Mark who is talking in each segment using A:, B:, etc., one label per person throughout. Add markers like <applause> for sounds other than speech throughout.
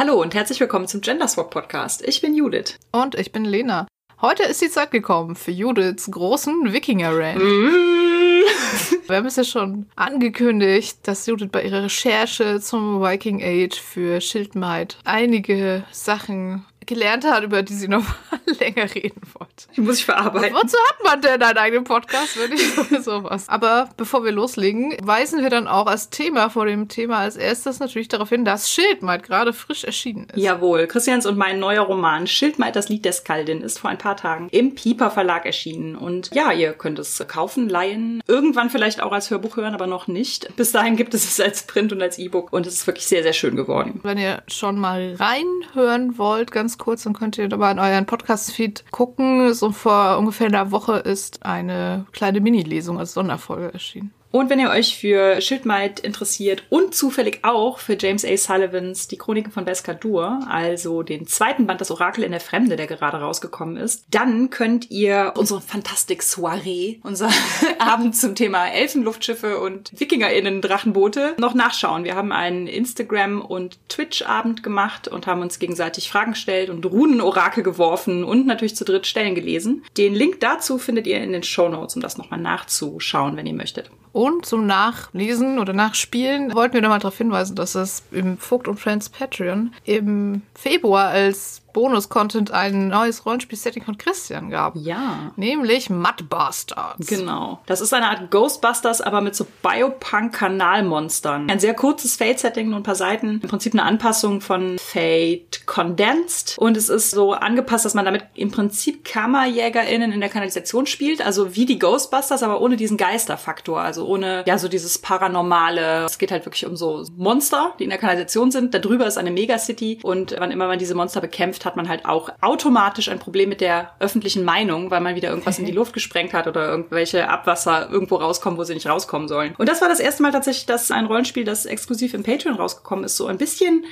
A: Hallo und herzlich willkommen zum Gender Swap Podcast. Ich bin Judith.
B: Und ich bin Lena. Heute ist die Zeit gekommen für Judiths großen Wikinger-Rant. <laughs> Wir haben es ja schon angekündigt, dass Judith bei ihrer Recherche zum Viking Age für Schildmaid einige Sachen gelernt hat, über die sie noch mal <laughs> länger reden wollte.
A: Die muss ich verarbeiten.
B: Wozu hat man denn einen eigenen Podcast, wenn nicht für <laughs> sowas? Aber bevor wir loslegen, weisen wir dann auch als Thema vor dem Thema als erstes natürlich darauf hin, dass Schildmaid gerade frisch erschienen ist.
A: Jawohl, Christians und mein neuer Roman Schildmaid, das Lied der Skaldin, ist vor ein paar Tagen im Piper Verlag erschienen. Und ja, ihr könnt es kaufen, leihen, irgendwann vielleicht auch als Hörbuch hören, aber noch nicht. Bis dahin gibt es es als Print und als E-Book und es ist wirklich sehr, sehr schön geworden.
B: Wenn ihr schon mal reinhören wollt, ganz kurz, dann könnt ihr dabei in euren Podcast-Feed gucken. So vor ungefähr einer Woche ist eine kleine Mini-Lesung als Sonderfolge erschienen.
A: Und wenn ihr euch für Schildmaid interessiert und zufällig auch für James A. Sullivans Die Chroniken von Beskadur, also den zweiten Band Das Orakel in der Fremde, der gerade rausgekommen ist, dann könnt ihr unsere Fantastik-Soiree, unser <laughs> Abend zum Thema Elfenluftschiffe und WikingerInnen Drachenboote noch nachschauen. Wir haben einen Instagram- und Twitch-Abend gemacht und haben uns gegenseitig Fragen gestellt und Runen-Orakel geworfen und natürlich zu dritt Stellen gelesen. Den Link dazu findet ihr in den Show Notes, um das nochmal nachzuschauen, wenn ihr möchtet.
B: Und zum Nachlesen oder Nachspielen wollten wir nochmal darauf hinweisen, dass es im Vogt und Friends Patreon im Februar als Bonus-Content ein neues Rollenspiel-Setting von Christian gab.
A: Ja.
B: Nämlich Mudbastards.
A: Genau. Das ist eine Art Ghostbusters, aber mit so Biopunk-Kanalmonstern. Ein sehr kurzes Fate-Setting, nur ein paar Seiten. Im Prinzip eine Anpassung von Fate Condensed. Und es ist so angepasst, dass man damit im Prinzip KammerjägerInnen in der Kanalisation spielt. Also wie die Ghostbusters, aber ohne diesen Geisterfaktor. Also ohne, ja, so dieses Paranormale. Es geht halt wirklich um so Monster, die in der Kanalisation sind. Darüber ist eine Megacity. Und wann immer man diese Monster bekämpft, hat man halt auch automatisch ein Problem mit der öffentlichen Meinung, weil man wieder irgendwas in die <laughs> Luft gesprengt hat oder irgendwelche Abwasser irgendwo rauskommen, wo sie nicht rauskommen sollen. Und das war das erste Mal tatsächlich, dass ein Rollenspiel, das exklusiv im Patreon rausgekommen ist, so ein bisschen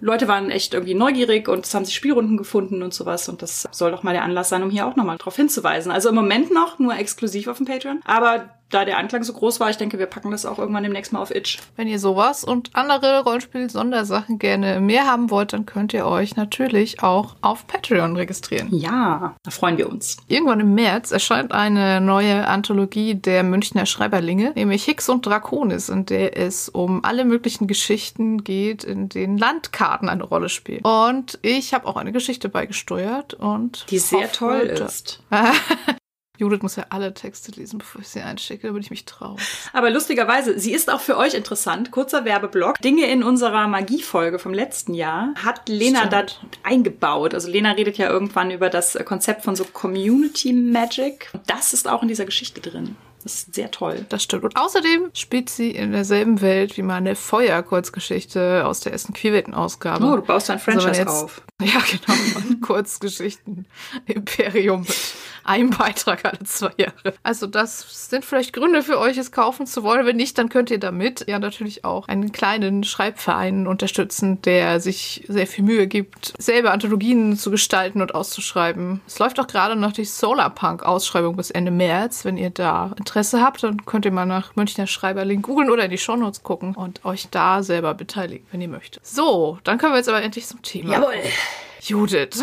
A: Leute waren echt irgendwie neugierig und es haben sich Spielrunden gefunden und sowas. Und das soll doch mal der Anlass sein, um hier auch nochmal drauf hinzuweisen. Also im Moment noch nur exklusiv auf dem Patreon. Aber da der Anklang so groß war, ich denke, wir packen das auch irgendwann demnächst mal auf Itch.
B: Wenn ihr sowas und andere Rollenspiel-Sondersachen gerne mehr haben wollt, dann könnt ihr euch natürlich auch auf Patreon registrieren.
A: Ja, da freuen wir uns.
B: Irgendwann im März erscheint eine neue Anthologie der Münchner Schreiberlinge, nämlich Hicks und Draconis, in der es um alle möglichen Geschichten geht, in denen Landkarten eine Rolle spielen. Und ich habe auch eine Geschichte beigesteuert und
A: die sehr toll ist. <laughs>
B: Judith muss ja alle Texte lesen, bevor ich sie einschicke, damit ich mich traue.
A: Aber lustigerweise, sie ist auch für euch interessant. Kurzer Werbeblock. Dinge in unserer Magiefolge vom letzten Jahr hat Lena da eingebaut. Also Lena redet ja irgendwann über das Konzept von so Community Magic. Das ist auch in dieser Geschichte drin. Das ist sehr toll.
B: Das stimmt. Und außerdem spielt sie in derselben Welt wie meine Feuer-Kurzgeschichte aus der ersten Querwelten-Ausgabe.
A: Oh, du baust ein Franchise also jetzt, auf. <laughs>
B: Ja, genau. Kurzgeschichten-Imperium einem Beitrag alle zwei Jahre. Also das sind vielleicht Gründe für euch, es kaufen zu wollen. Wenn nicht, dann könnt ihr damit ja natürlich auch einen kleinen Schreibverein unterstützen, der sich sehr viel Mühe gibt, selber Anthologien zu gestalten und auszuschreiben. Es läuft auch gerade noch die Solarpunk-Ausschreibung bis Ende März. Wenn ihr da Interesse habt, dann könnt ihr mal nach Münchner Schreiberling googeln oder in die Shownotes gucken und euch da selber beteiligen, wenn ihr möchtet. So, dann kommen wir jetzt aber endlich zum Thema.
A: Jawohl.
B: Judith,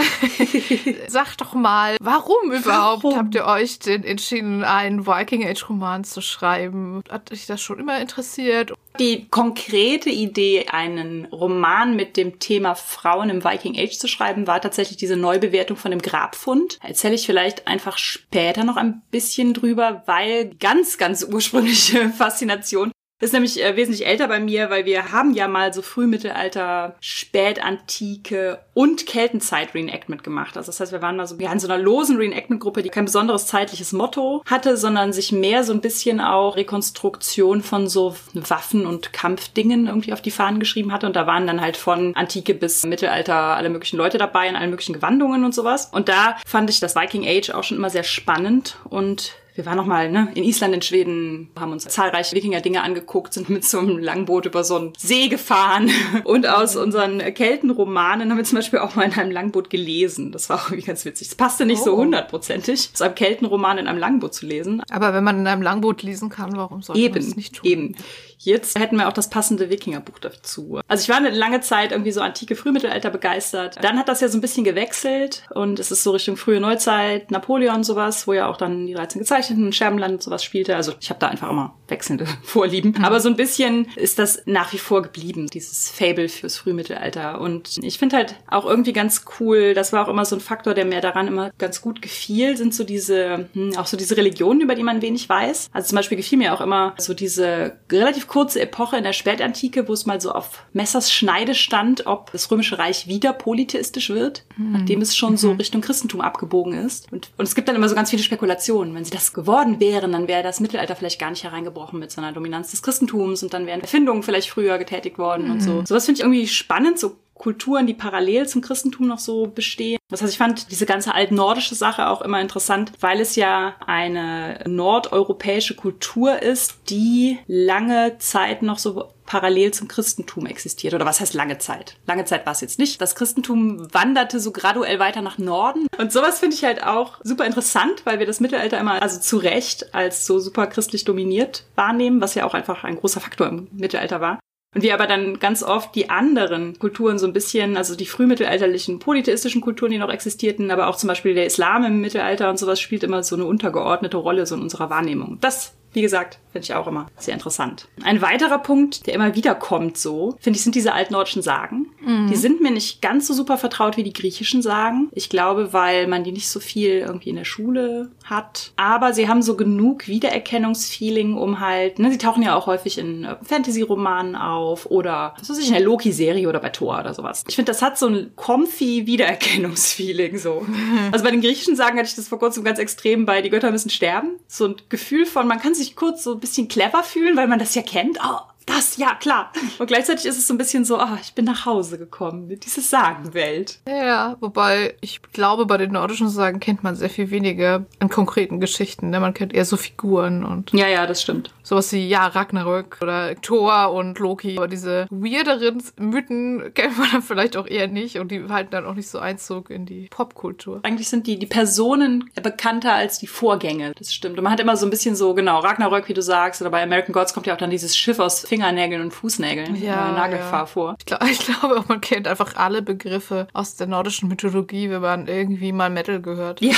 B: <laughs> sag doch mal, warum überhaupt warum? habt ihr euch denn entschieden, einen Viking Age Roman zu schreiben? Hat euch das schon immer interessiert?
A: Die konkrete Idee, einen Roman mit dem Thema Frauen im Viking Age zu schreiben, war tatsächlich diese Neubewertung von dem Grabfund. Erzähle ich vielleicht einfach später noch ein bisschen drüber, weil ganz, ganz ursprüngliche <laughs> Faszination ist nämlich äh, wesentlich älter bei mir, weil wir haben ja mal so Frühmittelalter, Spätantike und Keltenzeit-Reenactment gemacht. Also das heißt, wir waren mal so ja, in so einer losen Reenactment-Gruppe, die kein besonderes zeitliches Motto hatte, sondern sich mehr so ein bisschen auch Rekonstruktion von so Waffen und Kampfdingen irgendwie auf die Fahnen geschrieben hatte. Und da waren dann halt von Antike bis Mittelalter alle möglichen Leute dabei in allen möglichen Gewandungen und sowas. Und da fand ich das Viking Age auch schon immer sehr spannend und wir waren noch mal ne, in Island, in Schweden, haben uns zahlreiche Wikinger-Dinge angeguckt, sind mit so einem Langboot über so einen See gefahren. <laughs> Und aus unseren Keltenromanen haben wir zum Beispiel auch mal in einem Langboot gelesen. Das war auch irgendwie ganz witzig. Es passte nicht oh. so hundertprozentig, aus einem Keltenroman in einem Langboot zu lesen.
B: Aber wenn man in einem Langboot lesen kann, warum sollte
A: eben,
B: man es nicht tun?
A: Eben. Jetzt hätten wir auch das passende Wikingerbuch dazu. Also ich war eine lange Zeit irgendwie so antike Frühmittelalter begeistert. Dann hat das ja so ein bisschen gewechselt und es ist so Richtung frühe Neuzeit, Napoleon sowas, wo ja auch dann die 13 Gezeichneten, Scherbenland und sowas spielte. Also ich habe da einfach immer wechselnde <laughs> Vorlieben. Mhm. Aber so ein bisschen ist das nach wie vor geblieben, dieses Fable fürs Frühmittelalter. Und ich finde halt auch irgendwie ganz cool, das war auch immer so ein Faktor, der mir daran immer ganz gut gefiel, sind so diese, hm, auch so diese Religionen, über die man wenig weiß. Also zum Beispiel gefiel mir auch immer so diese relativ kurze Epoche in der Spätantike, wo es mal so auf Messers Schneide stand, ob das Römische Reich wieder polytheistisch wird, mhm. nachdem es schon so mhm. Richtung Christentum abgebogen ist. Und, und es gibt dann immer so ganz viele Spekulationen. Wenn sie das geworden wären, dann wäre das Mittelalter vielleicht gar nicht hereingebrochen mit so einer Dominanz des Christentums und dann wären Erfindungen vielleicht früher getätigt worden mhm. und so. Mhm. Sowas finde ich irgendwie spannend, so Kulturen, die parallel zum Christentum noch so bestehen. Das heißt, ich fand diese ganze altnordische Sache auch immer interessant, weil es ja eine nordeuropäische Kultur ist, die lange Zeit noch so parallel zum Christentum existiert. Oder was heißt lange Zeit? Lange Zeit war es jetzt nicht. Das Christentum wanderte so graduell weiter nach Norden. Und sowas finde ich halt auch super interessant, weil wir das Mittelalter immer, also zu Recht, als so super christlich dominiert wahrnehmen, was ja auch einfach ein großer Faktor im Mittelalter war. Und wir aber dann ganz oft die anderen Kulturen so ein bisschen, also die frühmittelalterlichen polytheistischen Kulturen, die noch existierten, aber auch zum Beispiel der Islam im Mittelalter und sowas spielt immer so eine untergeordnete Rolle so in unserer Wahrnehmung. Das wie gesagt, finde ich auch immer sehr interessant. Ein weiterer Punkt, der immer wieder kommt so, finde ich, sind diese altnordischen Sagen. Mhm. Die sind mir nicht ganz so super vertraut wie die griechischen Sagen. Ich glaube, weil man die nicht so viel irgendwie in der Schule hat. Aber sie haben so genug Wiedererkennungsfeeling, um halt, ne, sie tauchen ja auch häufig in Fantasy-Romanen auf oder, was weiß ich, in der Loki-Serie oder bei Thor oder sowas. Ich finde, das hat so ein comfy Wiedererkennungsfeeling so. <laughs> Also bei den griechischen Sagen hatte ich das vor kurzem ganz extrem bei Die Götter müssen sterben. So ein Gefühl von, man kann sich sich kurz so ein bisschen clever fühlen, weil man das ja kennt. Oh, das, ja, klar. Und gleichzeitig ist es so ein bisschen so, ah, ich bin nach Hause gekommen, diese Sagenwelt.
B: Ja, wobei ich glaube, bei den nordischen Sagen kennt man sehr viel weniger an konkreten Geschichten. Ne? Man kennt eher so Figuren und.
A: Ja, ja, das stimmt.
B: Sowas wie, ja, Ragnarök oder Thor und Loki. Aber diese weirderen Mythen kennt man dann vielleicht auch eher nicht und die halten dann auch nicht so Einzug in die Popkultur.
A: Eigentlich sind die, die Personen bekannter als die Vorgänge. Das stimmt. Und man hat immer so ein bisschen so, genau, Ragnarök, wie du sagst, oder bei American Gods kommt ja auch dann dieses Schiff aus Fingernägeln und Fußnägeln. Ja, äh, Nagelfahr ja. vor.
B: Ich, glaub, <laughs> ich glaube man kennt einfach alle Begriffe aus der nordischen Mythologie, wenn man irgendwie mal Metal gehört.
A: Ja.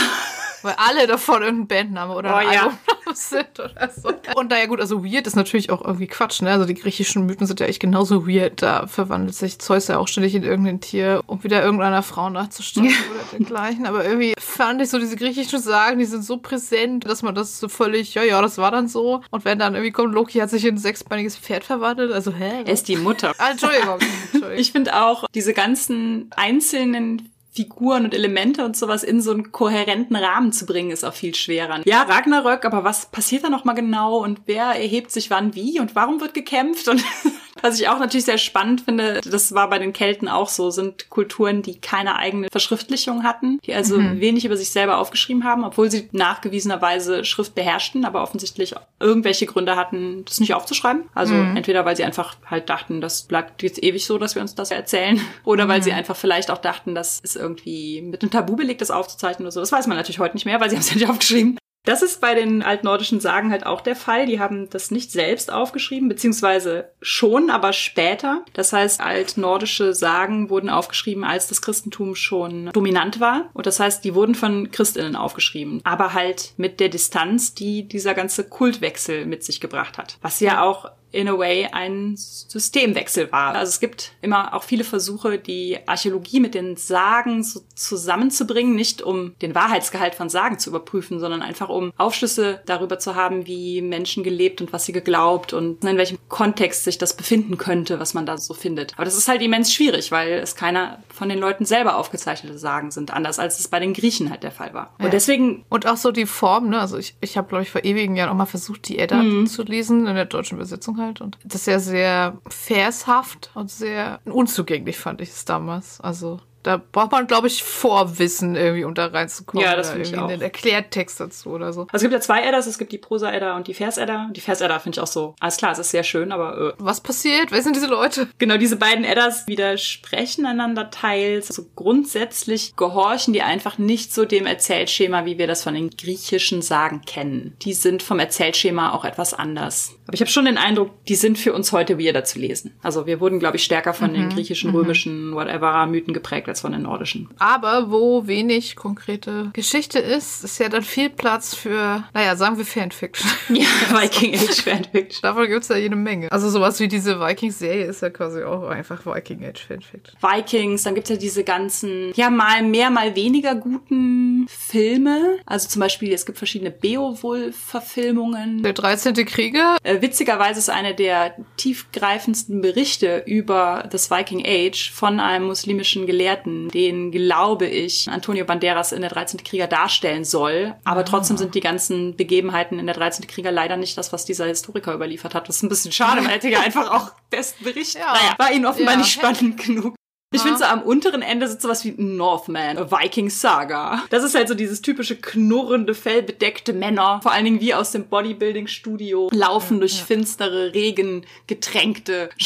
B: Weil alle davon irgendein Bandname oder ein oh, ja. sind oder so. Und naja gut, also weird ist natürlich auch irgendwie Quatsch, ne? Also die griechischen Mythen sind ja echt genauso weird. Da verwandelt sich Zeus ja auch ständig in irgendein Tier, um wieder irgendeiner Frau nachzustellen ja. oder dergleichen. Aber irgendwie fand ich so diese griechischen Sagen, die sind so präsent, dass man das so völlig, ja, ja, das war dann so. Und wenn dann irgendwie kommt, Loki hat sich in ein sechsbeiniges Pferd verwandelt, also hä?
A: Er ist die Mutter.
B: Ah, Entschuldigung.
A: Entschuldigung. Ich finde auch diese ganzen einzelnen Figuren und Elemente und sowas in so einen kohärenten Rahmen zu bringen, ist auch viel schwerer. Ja, Ragnarök, aber was passiert da nochmal genau und wer erhebt sich wann wie und warum wird gekämpft und <laughs> Was ich auch natürlich sehr spannend finde, das war bei den Kelten auch so, sind Kulturen, die keine eigene Verschriftlichung hatten, die also mhm. wenig über sich selber aufgeschrieben haben, obwohl sie nachgewiesenerweise Schrift beherrschten, aber offensichtlich irgendwelche Gründe hatten, das nicht aufzuschreiben. Also mhm. entweder weil sie einfach halt dachten, das bleibt jetzt ewig so, dass wir uns das erzählen, <laughs> oder weil mhm. sie einfach vielleicht auch dachten, das ist irgendwie mit einem Tabu belegt, das aufzuzeichnen oder so. Das weiß man natürlich heute nicht mehr, weil sie haben es ja nicht aufgeschrieben. Das ist bei den altnordischen Sagen halt auch der Fall. Die haben das nicht selbst aufgeschrieben, beziehungsweise schon, aber später. Das heißt, altnordische Sagen wurden aufgeschrieben, als das Christentum schon dominant war. Und das heißt, die wurden von Christinnen aufgeschrieben. Aber halt mit der Distanz, die dieser ganze Kultwechsel mit sich gebracht hat. Was ja auch in a way ein Systemwechsel war. Also es gibt immer auch viele Versuche, die Archäologie mit den Sagen so zusammenzubringen, nicht um den Wahrheitsgehalt von Sagen zu überprüfen, sondern einfach um Aufschlüsse darüber zu haben, wie Menschen gelebt und was sie geglaubt und in welchem Kontext sich das befinden könnte, was man da so findet. Aber das ist halt immens schwierig, weil es keiner von den Leuten selber aufgezeichnete Sagen sind, anders als es bei den Griechen halt der Fall war.
B: Ja. Und deswegen und auch so die Form, ne? Also ich, ich habe glaube ich vor ewigen Jahren auch mal versucht, die Edda mhm. zu lesen in der deutschen Übersetzung halt und das ist ja sehr vershaft und sehr unzugänglich fand ich es damals. Also Da braucht man, glaube ich, Vorwissen irgendwie, um da reinzukommen.
A: Ja, das finde ich auch.
B: einen Erklärtext dazu oder so.
A: Also es gibt ja zwei Eddas, es gibt die Prosa-Edda und die Vers-Edda. Die Vers-Edda finde ich auch so, alles klar, es ist sehr schön, aber äh,
B: Was passiert? Wer sind diese Leute?
A: genau diese beiden Eddas widersprechen einander teils. Also grundsätzlich gehorchen die einfach nicht so dem Erzählschema, wie wir das von den griechischen Sagen kennen. Die sind vom Erzählschema auch etwas anders. Aber ich habe schon den Eindruck, die sind für uns heute weirder zu lesen. Also wir wurden, glaube ich, stärker von den griechischen, römischen, whatever Mythen geprägt als von den nordischen.
B: Aber wo wenig konkrete Geschichte ist, ist ja dann viel Platz für, naja, sagen wir Fanfiction. <laughs>
A: Ja, Viking Age Fanfiction.
B: Davon gibt's ja jede Menge. Also sowas wie diese Vikings-Serie ist ja quasi auch einfach Viking Age Fanfiction.
A: Vikings, dann gibt's ja diese ganzen, ja, mal mehr, mal weniger guten Filme. Also zum Beispiel, es gibt verschiedene Beowulf-Verfilmungen.
B: Der 13. Krieger,
A: Äh, witzigerweise ist eine der tiefgreifendsten Berichte über das Viking Age von einem muslimischen Gelehrten, den, glaube ich, Antonio Banderas in der 13. Krieger darstellen soll. Aber trotzdem sind die ganzen Begebenheiten in der 13. Krieger leider nicht das, was dieser Historiker überliefert hat. Das ist ein bisschen schade. Man hätte ja <laughs> einfach auch dessen Bericht.
B: Ja.
A: Naja, war ihnen offenbar
B: Ja.
A: nicht spannend genug. Ich finde so am unteren Ende sitzt sowas wie Northman, a Viking Saga. Das ist halt so dieses typische knurrende, fellbedeckte Männer, vor allen Dingen wie aus dem Bodybuilding-Studio, laufen durch finstere, regengetränkte <laughs>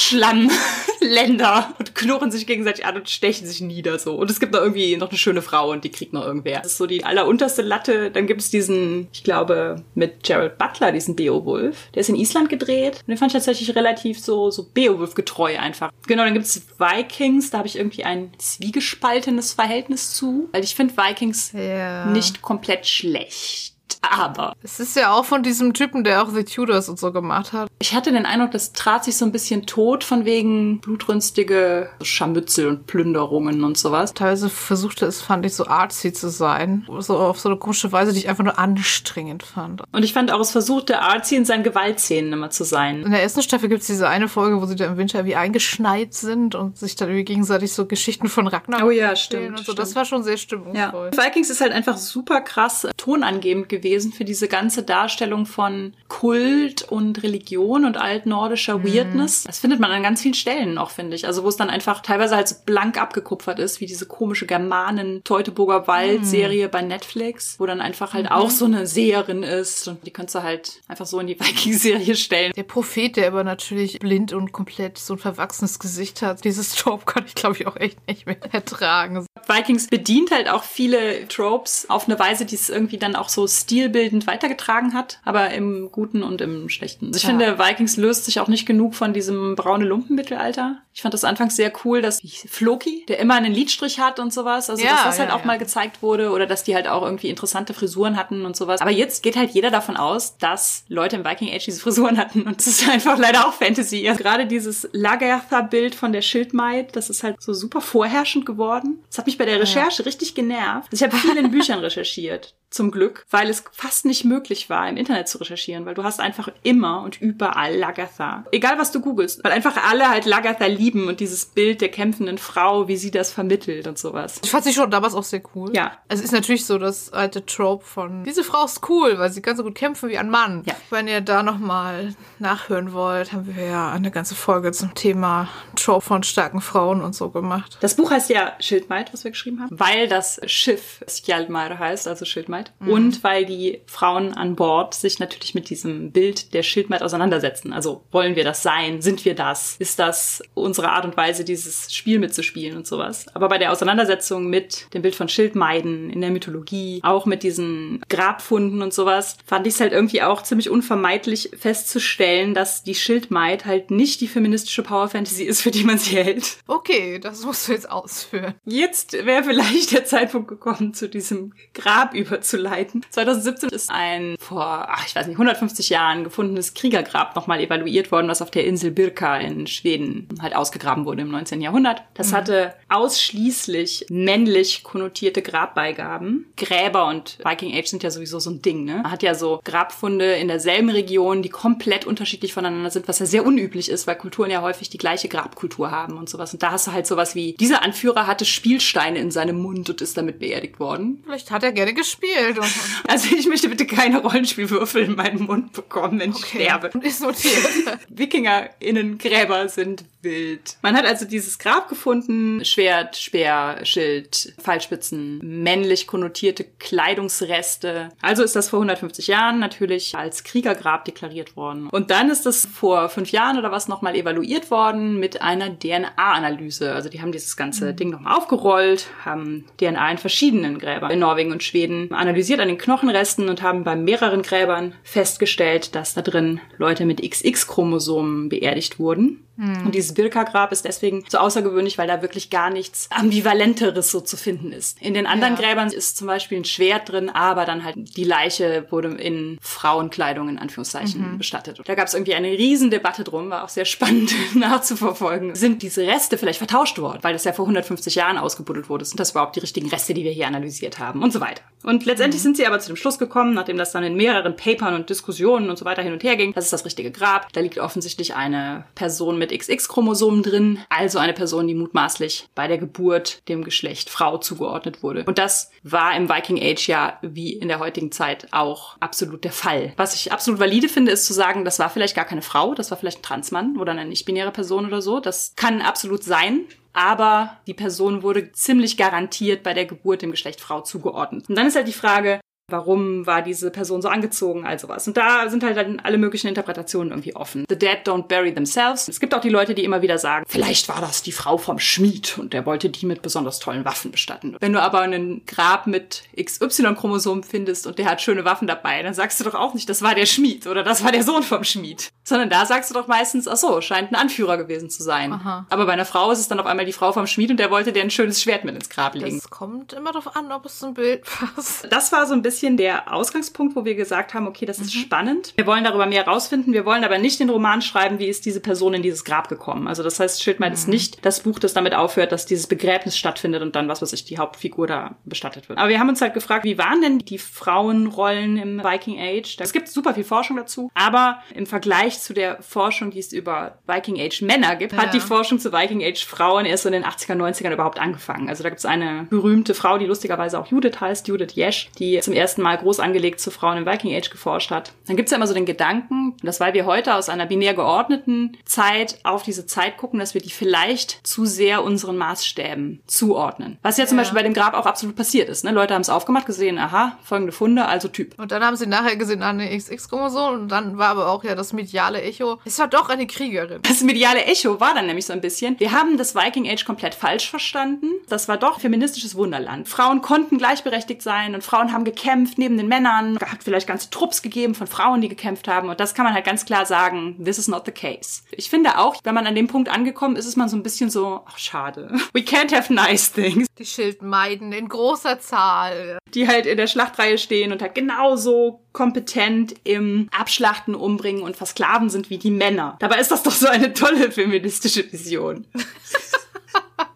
A: Schlammländer und knurren sich gegenseitig an und stechen sich nieder so. Und es gibt noch irgendwie noch eine schöne Frau und die kriegt noch irgendwer. Das ist so die allerunterste Latte. Dann gibt es diesen, ich glaube, mit Gerald Butler, diesen Beowulf. Der ist in Island gedreht. Und den fand ich tatsächlich relativ so, so Beowulf-getreu einfach. Genau, dann gibt es Vikings. Da habe ich irgendwie ein zwiegespaltenes Verhältnis zu. Weil ich finde Vikings
B: Ja.
A: nicht komplett schlecht. Aber
B: es ist ja auch von diesem Typen, der auch The Tudors und so gemacht hat.
A: ich hatte den Eindruck, das trat sich so ein bisschen tot von wegen blutrünstige Scharmützel und Plünderungen und sowas.
B: Teilweise versuchte es, fand ich, so artsy zu sein. So auf so eine komische Weise, die ich einfach nur anstrengend fand.
A: Und ich fand auch, es versuchte artsy in seinen Gewaltszenen immer zu sein.
B: In der ersten Staffel gibt's diese eine Folge, wo sie da im Winter wie eingeschneit sind und sich dann irgendwie gegenseitig so Geschichten von Ragnar
A: Oh ja, stimmt,
B: Und so. Das
A: stimmt.
B: war schon sehr
A: Ja.
B: stimmungsvoll.
A: Vikings ist halt einfach super krass tonangebend gewesen für diese ganze Darstellung von Kult und Religion und altnordischer Weirdness. Das findet man an ganz vielen Stellen auch, finde ich. Also wo es dann einfach teilweise halt so blank abgekupfert ist, wie diese komische Germanen Teutoburger Wald-Serie bei Netflix, wo dann einfach halt auch so eine Seherin ist und die könntest du halt einfach so in die <laughs> Viking-Serie stellen.
B: Der Prophet, der aber natürlich blind und komplett so ein verwachsenes Gesicht hat, dieses Trope kann ich, glaube ich, auch echt nicht mehr ertragen.
A: Vikings bedient halt auch viele Tropes auf eine Weise, die es irgendwie dann auch so stilbildend weitergetragen hat, aber im Guten und im Schlechten. Ich
B: Ja.
A: finde, Vikings löst sich auch nicht genug von diesem braune Lumpenmittelalter. Ich fand das anfangs sehr cool, dass Floki, der immer einen Lidstrich hat und sowas, also
B: Ja,
A: dass das halt
B: ja,
A: auch
B: ja.
A: mal gezeigt wurde oder dass die halt auch irgendwie interessante Frisuren hatten und sowas. Aber jetzt geht halt jeder davon aus, dass Leute im Viking Age diese Frisuren hatten und es ist einfach leider auch Fantasy. Also gerade dieses Lagertha-Bild von der Schildmaid, das ist halt so super vorherrschend geworden. Das hat mich bei der Recherche richtig genervt. Also ich habe viel in Büchern recherchiert. Zum Glück, weil es fast nicht möglich war, im Internet zu recherchieren, weil du hast einfach immer und überall Lagertha. Egal, was du googelst, weil einfach alle halt Lagertha lieben und dieses Bild der kämpfenden Frau, wie sie das vermittelt und sowas.
B: Ich fand sie schon damals auch sehr cool.
A: Ja.
B: Es ist natürlich so das alte Trope von, diese Frau ist cool, weil sie kann so gut kämpfen wie ein Mann.
A: Ja.
B: Wenn ihr da nochmal nachhören wollt, haben wir ja eine ganze Folge zum Thema Trope von starken Frauen und so gemacht.
A: Das Buch heißt ja Schildmaid, was wir geschrieben haben, weil das Schiff Skjaldmar heißt, also Schildmaid. Und weil die Frauen an Bord sich natürlich mit diesem Bild der Schildmaid auseinandersetzen. Also wollen wir das sein? Sind wir das? Ist das unsere Art und Weise, dieses Spiel mitzuspielen und sowas? Aber bei der Auseinandersetzung mit dem Bild von Schildmeiden in der Mythologie, auch mit diesen Grabfunden und sowas, fand ich es halt irgendwie auch ziemlich unvermeidlich festzustellen, dass die Schildmaid halt nicht die feministische Power Fantasy ist, für die man sie hält.
B: Okay, das musst du jetzt ausführen.
A: Jetzt wäre vielleicht der Zeitpunkt gekommen, zu diesem Grab überzuleiten. 2017 ist ein vor, ach, ich weiß nicht, 150 Jahren gefundenes Kriegergrab nochmal evaluiert worden, was auf der Insel Birka in Schweden halt ausgegraben wurde im 19. Jahrhundert. Das hatte ausschließlich männlich konnotierte Grabbeigaben. Gräber und Viking Age sind ja sowieso so ein Ding, ne? Man hat ja so Grabfunde in derselben Region, die komplett unterschiedlich voneinander sind, was ja sehr unüblich ist, weil Kulturen ja häufig die gleiche Grabkultur haben und sowas. Und da hast du halt sowas wie, dieser Anführer hatte Spielsteine in seinem Mund und ist damit beerdigt worden.
B: Vielleicht hat er gerne gespielt. Und,
A: Also ich möchte bitte keine Rollenspielwürfel in meinen Mund bekommen, wenn ich sterbe.
B: Ist notiert. <laughs>
A: WikingerInnen-Gräber sind Wild. Man hat also dieses Grab gefunden, Schwert, Speer, Schild, Pfeilspitzen, männlich konnotierte Kleidungsreste. Also ist das vor 150 Jahren natürlich als Kriegergrab deklariert worden. Und dann ist das vor fünf Jahren oder was nochmal evaluiert worden mit einer DNA-Analyse. Also die haben dieses ganze mhm. Ding nochmal aufgerollt, haben DNA in verschiedenen Gräbern in Norwegen und Schweden analysiert an den Knochenresten und haben bei mehreren Gräbern festgestellt, dass da drin Leute mit XX-Chromosomen beerdigt wurden. Mhm. Und dieses Birka-Grab ist deswegen so außergewöhnlich, weil da wirklich gar nichts Ambivalenteres so zu finden ist. In den anderen ja. Gräbern ist zum Beispiel ein Schwert drin, aber dann halt die Leiche wurde in Frauenkleidung in Anführungszeichen mhm. bestattet. Da gab es irgendwie eine riesen Debatte drum, war auch sehr spannend <laughs> nachzuverfolgen. Sind diese Reste vielleicht vertauscht worden, weil das ja vor 150 Jahren ausgebuddelt wurde? Sind das überhaupt die richtigen Reste, die wir hier analysiert haben? Und so weiter. Und letztendlich mhm. sind sie aber zu dem Schluss gekommen, nachdem das dann in mehreren Papern und Diskussionen und so weiter hin und her ging, das ist das richtige Grab. Da liegt offensichtlich eine Person mit mit XX-Chromosomen drin, also eine Person, die mutmaßlich bei der Geburt dem Geschlecht Frau zugeordnet wurde. Und das war im Viking Age ja wie in der heutigen Zeit auch absolut der Fall. Was ich absolut valide finde, ist zu sagen, das war vielleicht gar keine Frau, das war vielleicht ein Transmann oder eine nicht-binäre Person oder so. Das kann absolut sein aber die Person wurde ziemlich garantiert bei der Geburt dem Geschlecht Frau zugeordnet. Und dann ist halt die Frage, Warum war diese Person so angezogen, also was. Und da sind halt dann alle möglichen Interpretationen irgendwie offen. The dead don't bury themselves. Es gibt auch die Leute, die immer wieder sagen, vielleicht war das die Frau vom Schmied und der wollte die mit besonders tollen Waffen bestatten. Wenn du aber einen Grab mit XY-Chromosomen findest und der hat schöne Waffen dabei, dann sagst du doch auch nicht, das war der Schmied oder das war der Sohn vom Schmied. Sondern da sagst du doch meistens, ach so, scheint ein Anführer gewesen zu sein. Aha. Aber bei einer Frau ist es dann auf einmal die Frau vom Schmied und der wollte dir ein schönes Schwert mit ins Grab legen.
B: Das kommt immer darauf an, ob es zum Bild <laughs> passt.
A: Das war so ein bisschen bisschen der Ausgangspunkt, wo wir gesagt haben, okay, das ist mhm. spannend. Wir wollen darüber mehr rausfinden. Wir wollen aber nicht den Roman schreiben, wie ist diese Person in dieses Grab gekommen. Also das heißt, Schildmeid mhm. ist nicht das Buch, das damit aufhört, dass dieses Begräbnis stattfindet und dann, was weiß ich, die Hauptfigur da bestattet wird. Aber wir haben uns halt gefragt, wie waren denn die Frauenrollen im Viking Age? Es gibt super viel Forschung dazu, aber im Vergleich zu der Forschung, die es über Viking Age Männer gibt, ja. hat die Forschung zu Viking Age Frauen erst so in den 80er, 90ern überhaupt angefangen. Also da gibt es eine berühmte Frau, die lustigerweise auch Judith heißt, Judith Jesch, die zum ersten ersten Mal groß angelegt zu Frauen im Viking Age geforscht hat. Dann gibt's ja immer so den Gedanken, dass weil wir heute aus einer binär geordneten Zeit auf diese Zeit gucken, dass wir die vielleicht zu sehr unseren Maßstäben zuordnen. Was ja zum ja. Beispiel bei dem Grab auch absolut passiert ist. Ne? Leute haben es aufgemacht, gesehen, aha, folgende Funde, also Typ.
B: Und dann haben sie nachher gesehen, ah, eine XX-Chromosom und dann war aber auch ja das mediale Echo. Es war doch eine Kriegerin.
A: Das mediale Echo war dann nämlich so ein bisschen, wir haben das Viking Age komplett falsch verstanden. Das war doch feministisches Wunderland. Frauen konnten gleichberechtigt sein und Frauen haben gekämpft gekämpft neben den Männern, hat vielleicht ganze Trupps gegeben von Frauen, die gekämpft haben. Und das kann man halt ganz klar sagen, this is not the case. Ich finde auch, wenn man an dem Punkt angekommen ist, ist man so ein bisschen so, ach schade. <laughs> We can't have nice things.
B: Die Schildmeiden in großer Zahl.
A: Die halt in der Schlachtreihe stehen und halt genauso kompetent im Abschlachten, Umbringen und Versklaven sind wie die Männer. Dabei ist das doch so eine tolle feministische Vision. <laughs>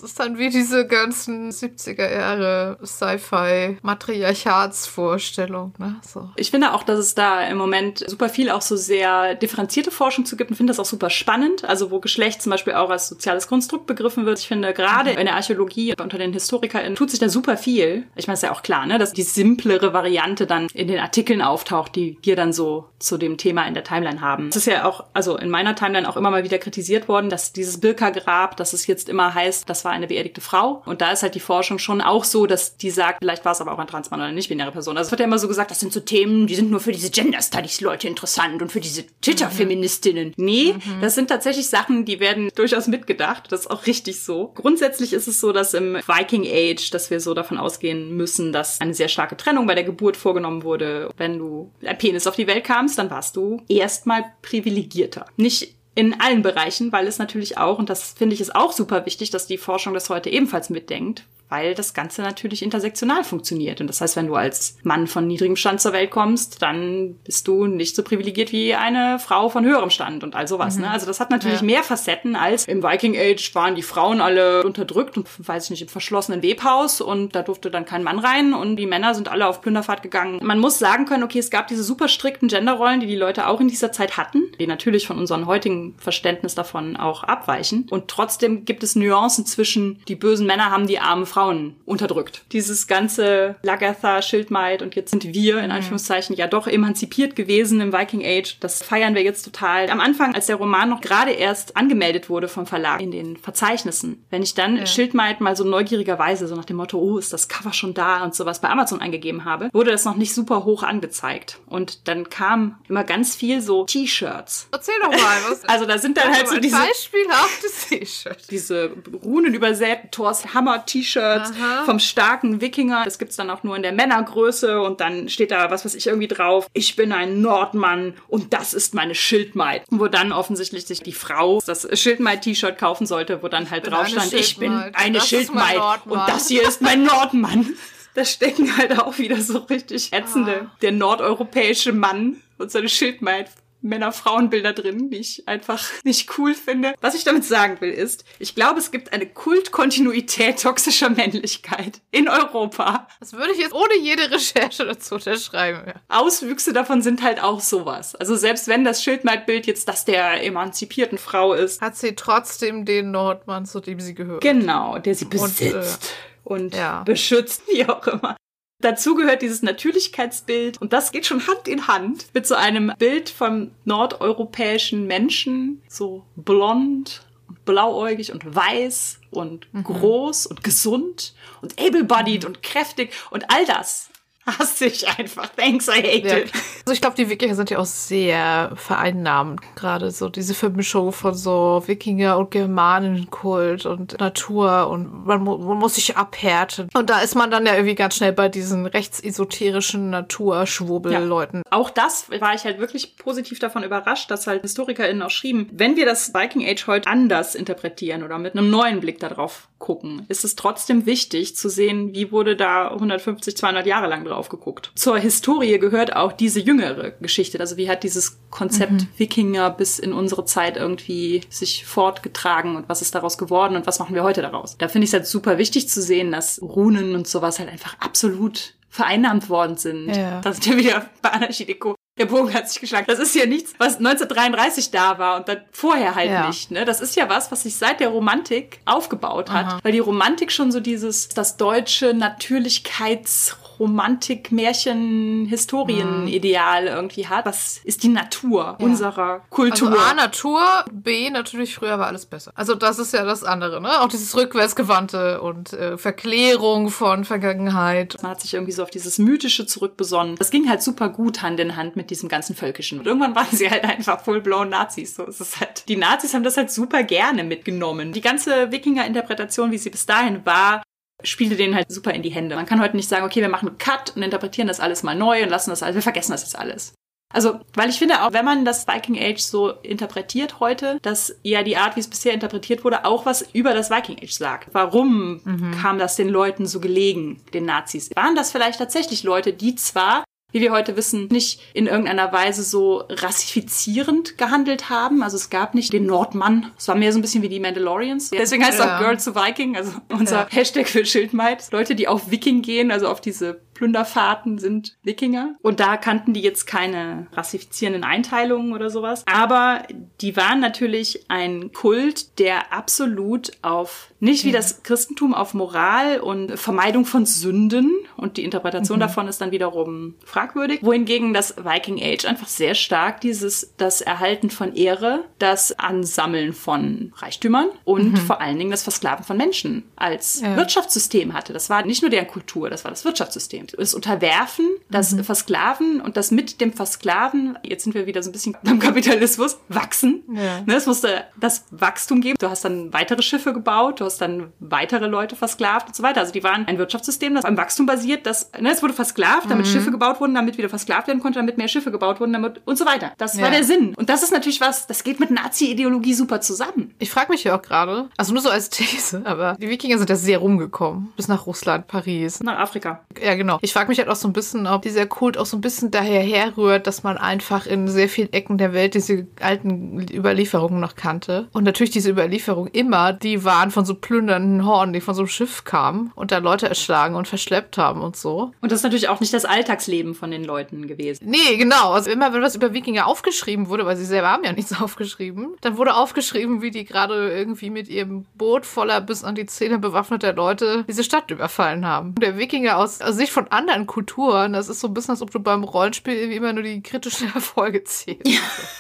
B: Das ist dann wie diese ganzen 70er Jahre Sci-Fi Matriarchatsvorstellung, ne? So.
A: Ich finde auch, dass es da im Moment super viel auch so sehr differenzierte Forschung zu gibt und finde das auch super spannend. Also wo Geschlecht zum Beispiel auch als soziales Konstrukt begriffen wird. Ich finde gerade mhm. in der Archäologie unter den HistorikerInnen tut sich da super viel. Ich meine, ist ja auch klar, ne, dass die simplere Variante dann in den Artikeln auftaucht, die wir dann so zu dem Thema in der Timeline haben. Es ist ja auch, also in meiner Timeline auch immer mal wieder kritisiert worden, dass dieses Birka-Grab, dass es jetzt immer heißt, das war eine beerdigte Frau. Und da ist halt die Forschung schon auch so, dass die sagt, vielleicht war es aber auch ein Transmann oder eine nicht-binäre Person. Also es wird ja immer so gesagt, das sind so Themen, die sind nur für diese Gender-Studies-Leute interessant und für diese Twitter-Feministinnen. Mhm. Nee, mhm. das sind tatsächlich Sachen, die werden durchaus mitgedacht. Das ist auch richtig so. Grundsätzlich ist es so, dass im Viking Age, dass wir so davon ausgehen müssen, dass eine sehr starke Trennung bei der Geburt vorgenommen wurde. Wenn du ein Penis auf die Welt kamst, dann warst du erstmal privilegierter. Nicht in allen Bereichen, weil es natürlich auch, und das finde ich ist auch super wichtig, dass die Forschung das heute ebenfalls mitdenkt, weil das Ganze natürlich intersektional funktioniert. Und das heißt, wenn du als Mann von niedrigem Stand zur Welt kommst, dann bist du nicht so privilegiert wie eine Frau von höherem Stand und all sowas. Ne? Mhm. Ne? Also das hat natürlich ja. mehr Facetten als im Viking Age waren die Frauen alle unterdrückt und weiß ich nicht, im verschlossenen Webhaus und da durfte dann kein Mann rein und die Männer sind alle auf Plünderfahrt gegangen. Man muss sagen können, okay, es gab diese super strikten Genderrollen, die die Leute auch in dieser Zeit hatten, die natürlich von unserem heutigen Verständnis davon auch abweichen. Und trotzdem gibt es Nuancen zwischen die bösen Männer haben die armen Frauen Frauen unterdrückt. Dieses ganze Lagatha, Schildmaid und jetzt sind wir in Anführungszeichen ja doch emanzipiert gewesen im Viking Age. Das feiern wir jetzt total. Am Anfang, als der Roman noch gerade erst angemeldet wurde vom Verlag in den Verzeichnissen, wenn ich dann ja. Schildmaid mal so neugierigerweise so nach dem Motto, oh, ist das Cover schon da und sowas bei Amazon eingegeben habe, wurde das noch nicht super hoch angezeigt. Und dann kam immer ganz viel so T-Shirts.
B: Erzähl doch mal, was. <laughs>
A: also da sind dann halt so diese
B: beispielhaftes T-Shirt.
A: Diese Runen übersäten Thors Hammer T-Shirts vom starken Wikinger. Das gibt's dann auch nur in der Männergröße und dann steht da was weiß ich irgendwie drauf. Ich bin ein Nordmann und das ist meine Schildmaid. Wo dann offensichtlich sich die Frau das Schildmaid-T-Shirt kaufen sollte, wo dann halt drauf stand, ich bin eine das Schildmaid und das hier ist mein Nordmann. Da stecken halt auch wieder so richtig ätzende, ah. der nordeuropäische Mann und seine Schildmaid Männer-Frauen-Bilder drin, die ich einfach nicht cool finde. Was ich damit sagen will, ist, ich glaube, es gibt eine Kultkontinuität toxischer Männlichkeit in Europa.
B: Das würde ich jetzt ohne jede Recherche dazu unterschreiben. Ja.
A: Auswüchse davon sind halt auch sowas. Also selbst wenn das Schildmeidbild jetzt das der emanzipierten Frau ist,
B: hat sie trotzdem den Nordmann, zu dem sie gehört.
A: Genau, der sie besitzt. Und, äh, und ja. beschützt, wie auch immer. Dazu gehört dieses Natürlichkeitsbild und das geht schon Hand in Hand mit so einem Bild vom nordeuropäischen Menschen, so blond, blauäugig und weiß und mhm. groß und gesund und able-bodied und kräftig und all das hasse ich einfach. Thanks, I hate
B: ja.
A: it.
B: Also ich glaube, die Wikinger sind ja auch sehr vereinnahmend. Gerade so diese Vermischung von so Wikinger und Germanenkult und Natur und man, mu man muss sich abhärten. Und da ist man dann ja irgendwie ganz schnell bei diesen rechtsesoterischen Naturschwurbelleuten.
A: Ja. Auch das war ich halt wirklich positiv davon überrascht, dass halt HistorikerInnen auch schrieben, wenn wir das Viking Age heute anders interpretieren oder mit einem neuen Blick darauf gucken, ist es trotzdem wichtig zu sehen, wie wurde da 150, 200 Jahre lang drauf geguckt. Zur Historie gehört auch diese jüngere Geschichte. Also wie hat dieses Konzept mhm. Wikinger bis in unsere Zeit irgendwie sich fortgetragen und was ist daraus geworden und was machen wir heute daraus? Da finde ich es halt super wichtig zu sehen, dass Runen und sowas halt einfach absolut vereinnahmt worden sind. Ja. Das ist ja wieder bei Anarchie Deko der Bogen hat sich geschlagen. Das ist ja nichts, was 1933 da war und dann vorher halt ja. nicht. Ne? Das ist ja was, was sich seit der Romantik aufgebaut hat, Aha. weil die Romantik schon so dieses, das deutsche Natürlichkeits Romantik, Märchen, Historien-Ideal irgendwie hat. Was ist die Natur ja. unserer Kultur?
B: Also A, Natur, B, natürlich früher war alles besser. Also das ist ja das andere, ne? Auch dieses Rückwärtsgewandte und äh, Verklärung von Vergangenheit.
A: Man hat sich irgendwie so auf dieses Mythische zurückbesonnen. Das ging halt super gut Hand in Hand mit diesem ganzen Völkischen. Und irgendwann waren <laughs> sie halt einfach full-blown Nazis. So ist es halt. Die Nazis haben das halt super gerne mitgenommen. Die ganze Wikinger-Interpretation, wie sie bis dahin war, spielte denen halt super in die Hände. Man kann heute nicht sagen, okay, wir machen einen Cut und interpretieren das alles mal neu und lassen das alles, wir vergessen das jetzt alles. Also, weil ich finde, auch wenn man das Viking Age so interpretiert heute, dass ja die Art, wie es bisher interpretiert wurde, auch was über das Viking Age sagt. Warum mhm. kam das den Leuten so gelegen, den Nazis? Waren das vielleicht tatsächlich Leute, die zwar wie wir heute wissen, nicht in irgendeiner Weise so rassifizierend gehandelt haben. Also es gab nicht den Nordmann. Es war mehr so ein bisschen wie die Mandalorians. Deswegen heißt es auch Girl to Viking, also unser ja. Hashtag für Schildmaid. Leute, die auf Viking gehen, also auf diese Plünderfahrten sind Wikinger. Und da kannten die jetzt keine rassifizierenden Einteilungen oder sowas. Aber die waren natürlich ein Kult, der absolut auf, nicht wie ja. das Christentum auf Moral und Vermeidung von Sünden und die Interpretation mhm. davon ist dann wiederum fragwürdig. Wohingegen das Viking Age einfach sehr stark dieses, das Erhalten von Ehre, das Ansammeln von Reichtümern und mhm. vor allen Dingen das Versklaven von Menschen als ja. Wirtschaftssystem hatte. Das war nicht nur deren Kultur, das war das Wirtschaftssystem das Unterwerfen, das mhm. Versklaven und das mit dem Versklaven, jetzt sind wir wieder so ein bisschen beim Kapitalismus, wachsen. Ja. Ne, es musste das Wachstum geben. Du hast dann weitere Schiffe gebaut, du hast dann weitere Leute versklavt und so weiter. Also die waren ein Wirtschaftssystem, das am Wachstum basiert, das, ne, es wurde versklavt, damit mhm. Schiffe gebaut wurden, damit wieder versklavt werden konnte, damit mehr Schiffe gebaut wurden, damit und so weiter. Das ja. war der Sinn. Und das ist natürlich was, das geht mit Nazi-Ideologie super zusammen.
B: Ich frage mich ja auch gerade, also nur so als <laughs> These, aber die Wikinger sind ja sehr rumgekommen. Bis nach Russland, Paris.
A: Nach Afrika.
B: Ja, genau. Ich frage mich halt auch so ein bisschen, ob dieser Kult auch so ein bisschen daher herrührt, dass man einfach in sehr vielen Ecken der Welt diese alten Überlieferungen noch kannte. Und natürlich diese Überlieferungen immer, die waren von so plündernden Horden, die von so einem Schiff kamen und da Leute erschlagen und verschleppt haben und so.
A: Und das ist natürlich auch nicht das Alltagsleben von den Leuten gewesen.
B: Nee, genau. Also immer, wenn was über Wikinger aufgeschrieben wurde, weil sie selber haben ja nichts <laughs> aufgeschrieben, dann wurde aufgeschrieben, wie die gerade irgendwie mit ihrem Boot voller bis an die Zähne bewaffneter Leute diese Stadt überfallen haben. Der Wikinger aus, aus Sicht von anderen Kulturen, das ist so ein bisschen, als ob du beim Rollenspiel irgendwie immer nur die kritischen <laughs> Erfolge zählst. Ja.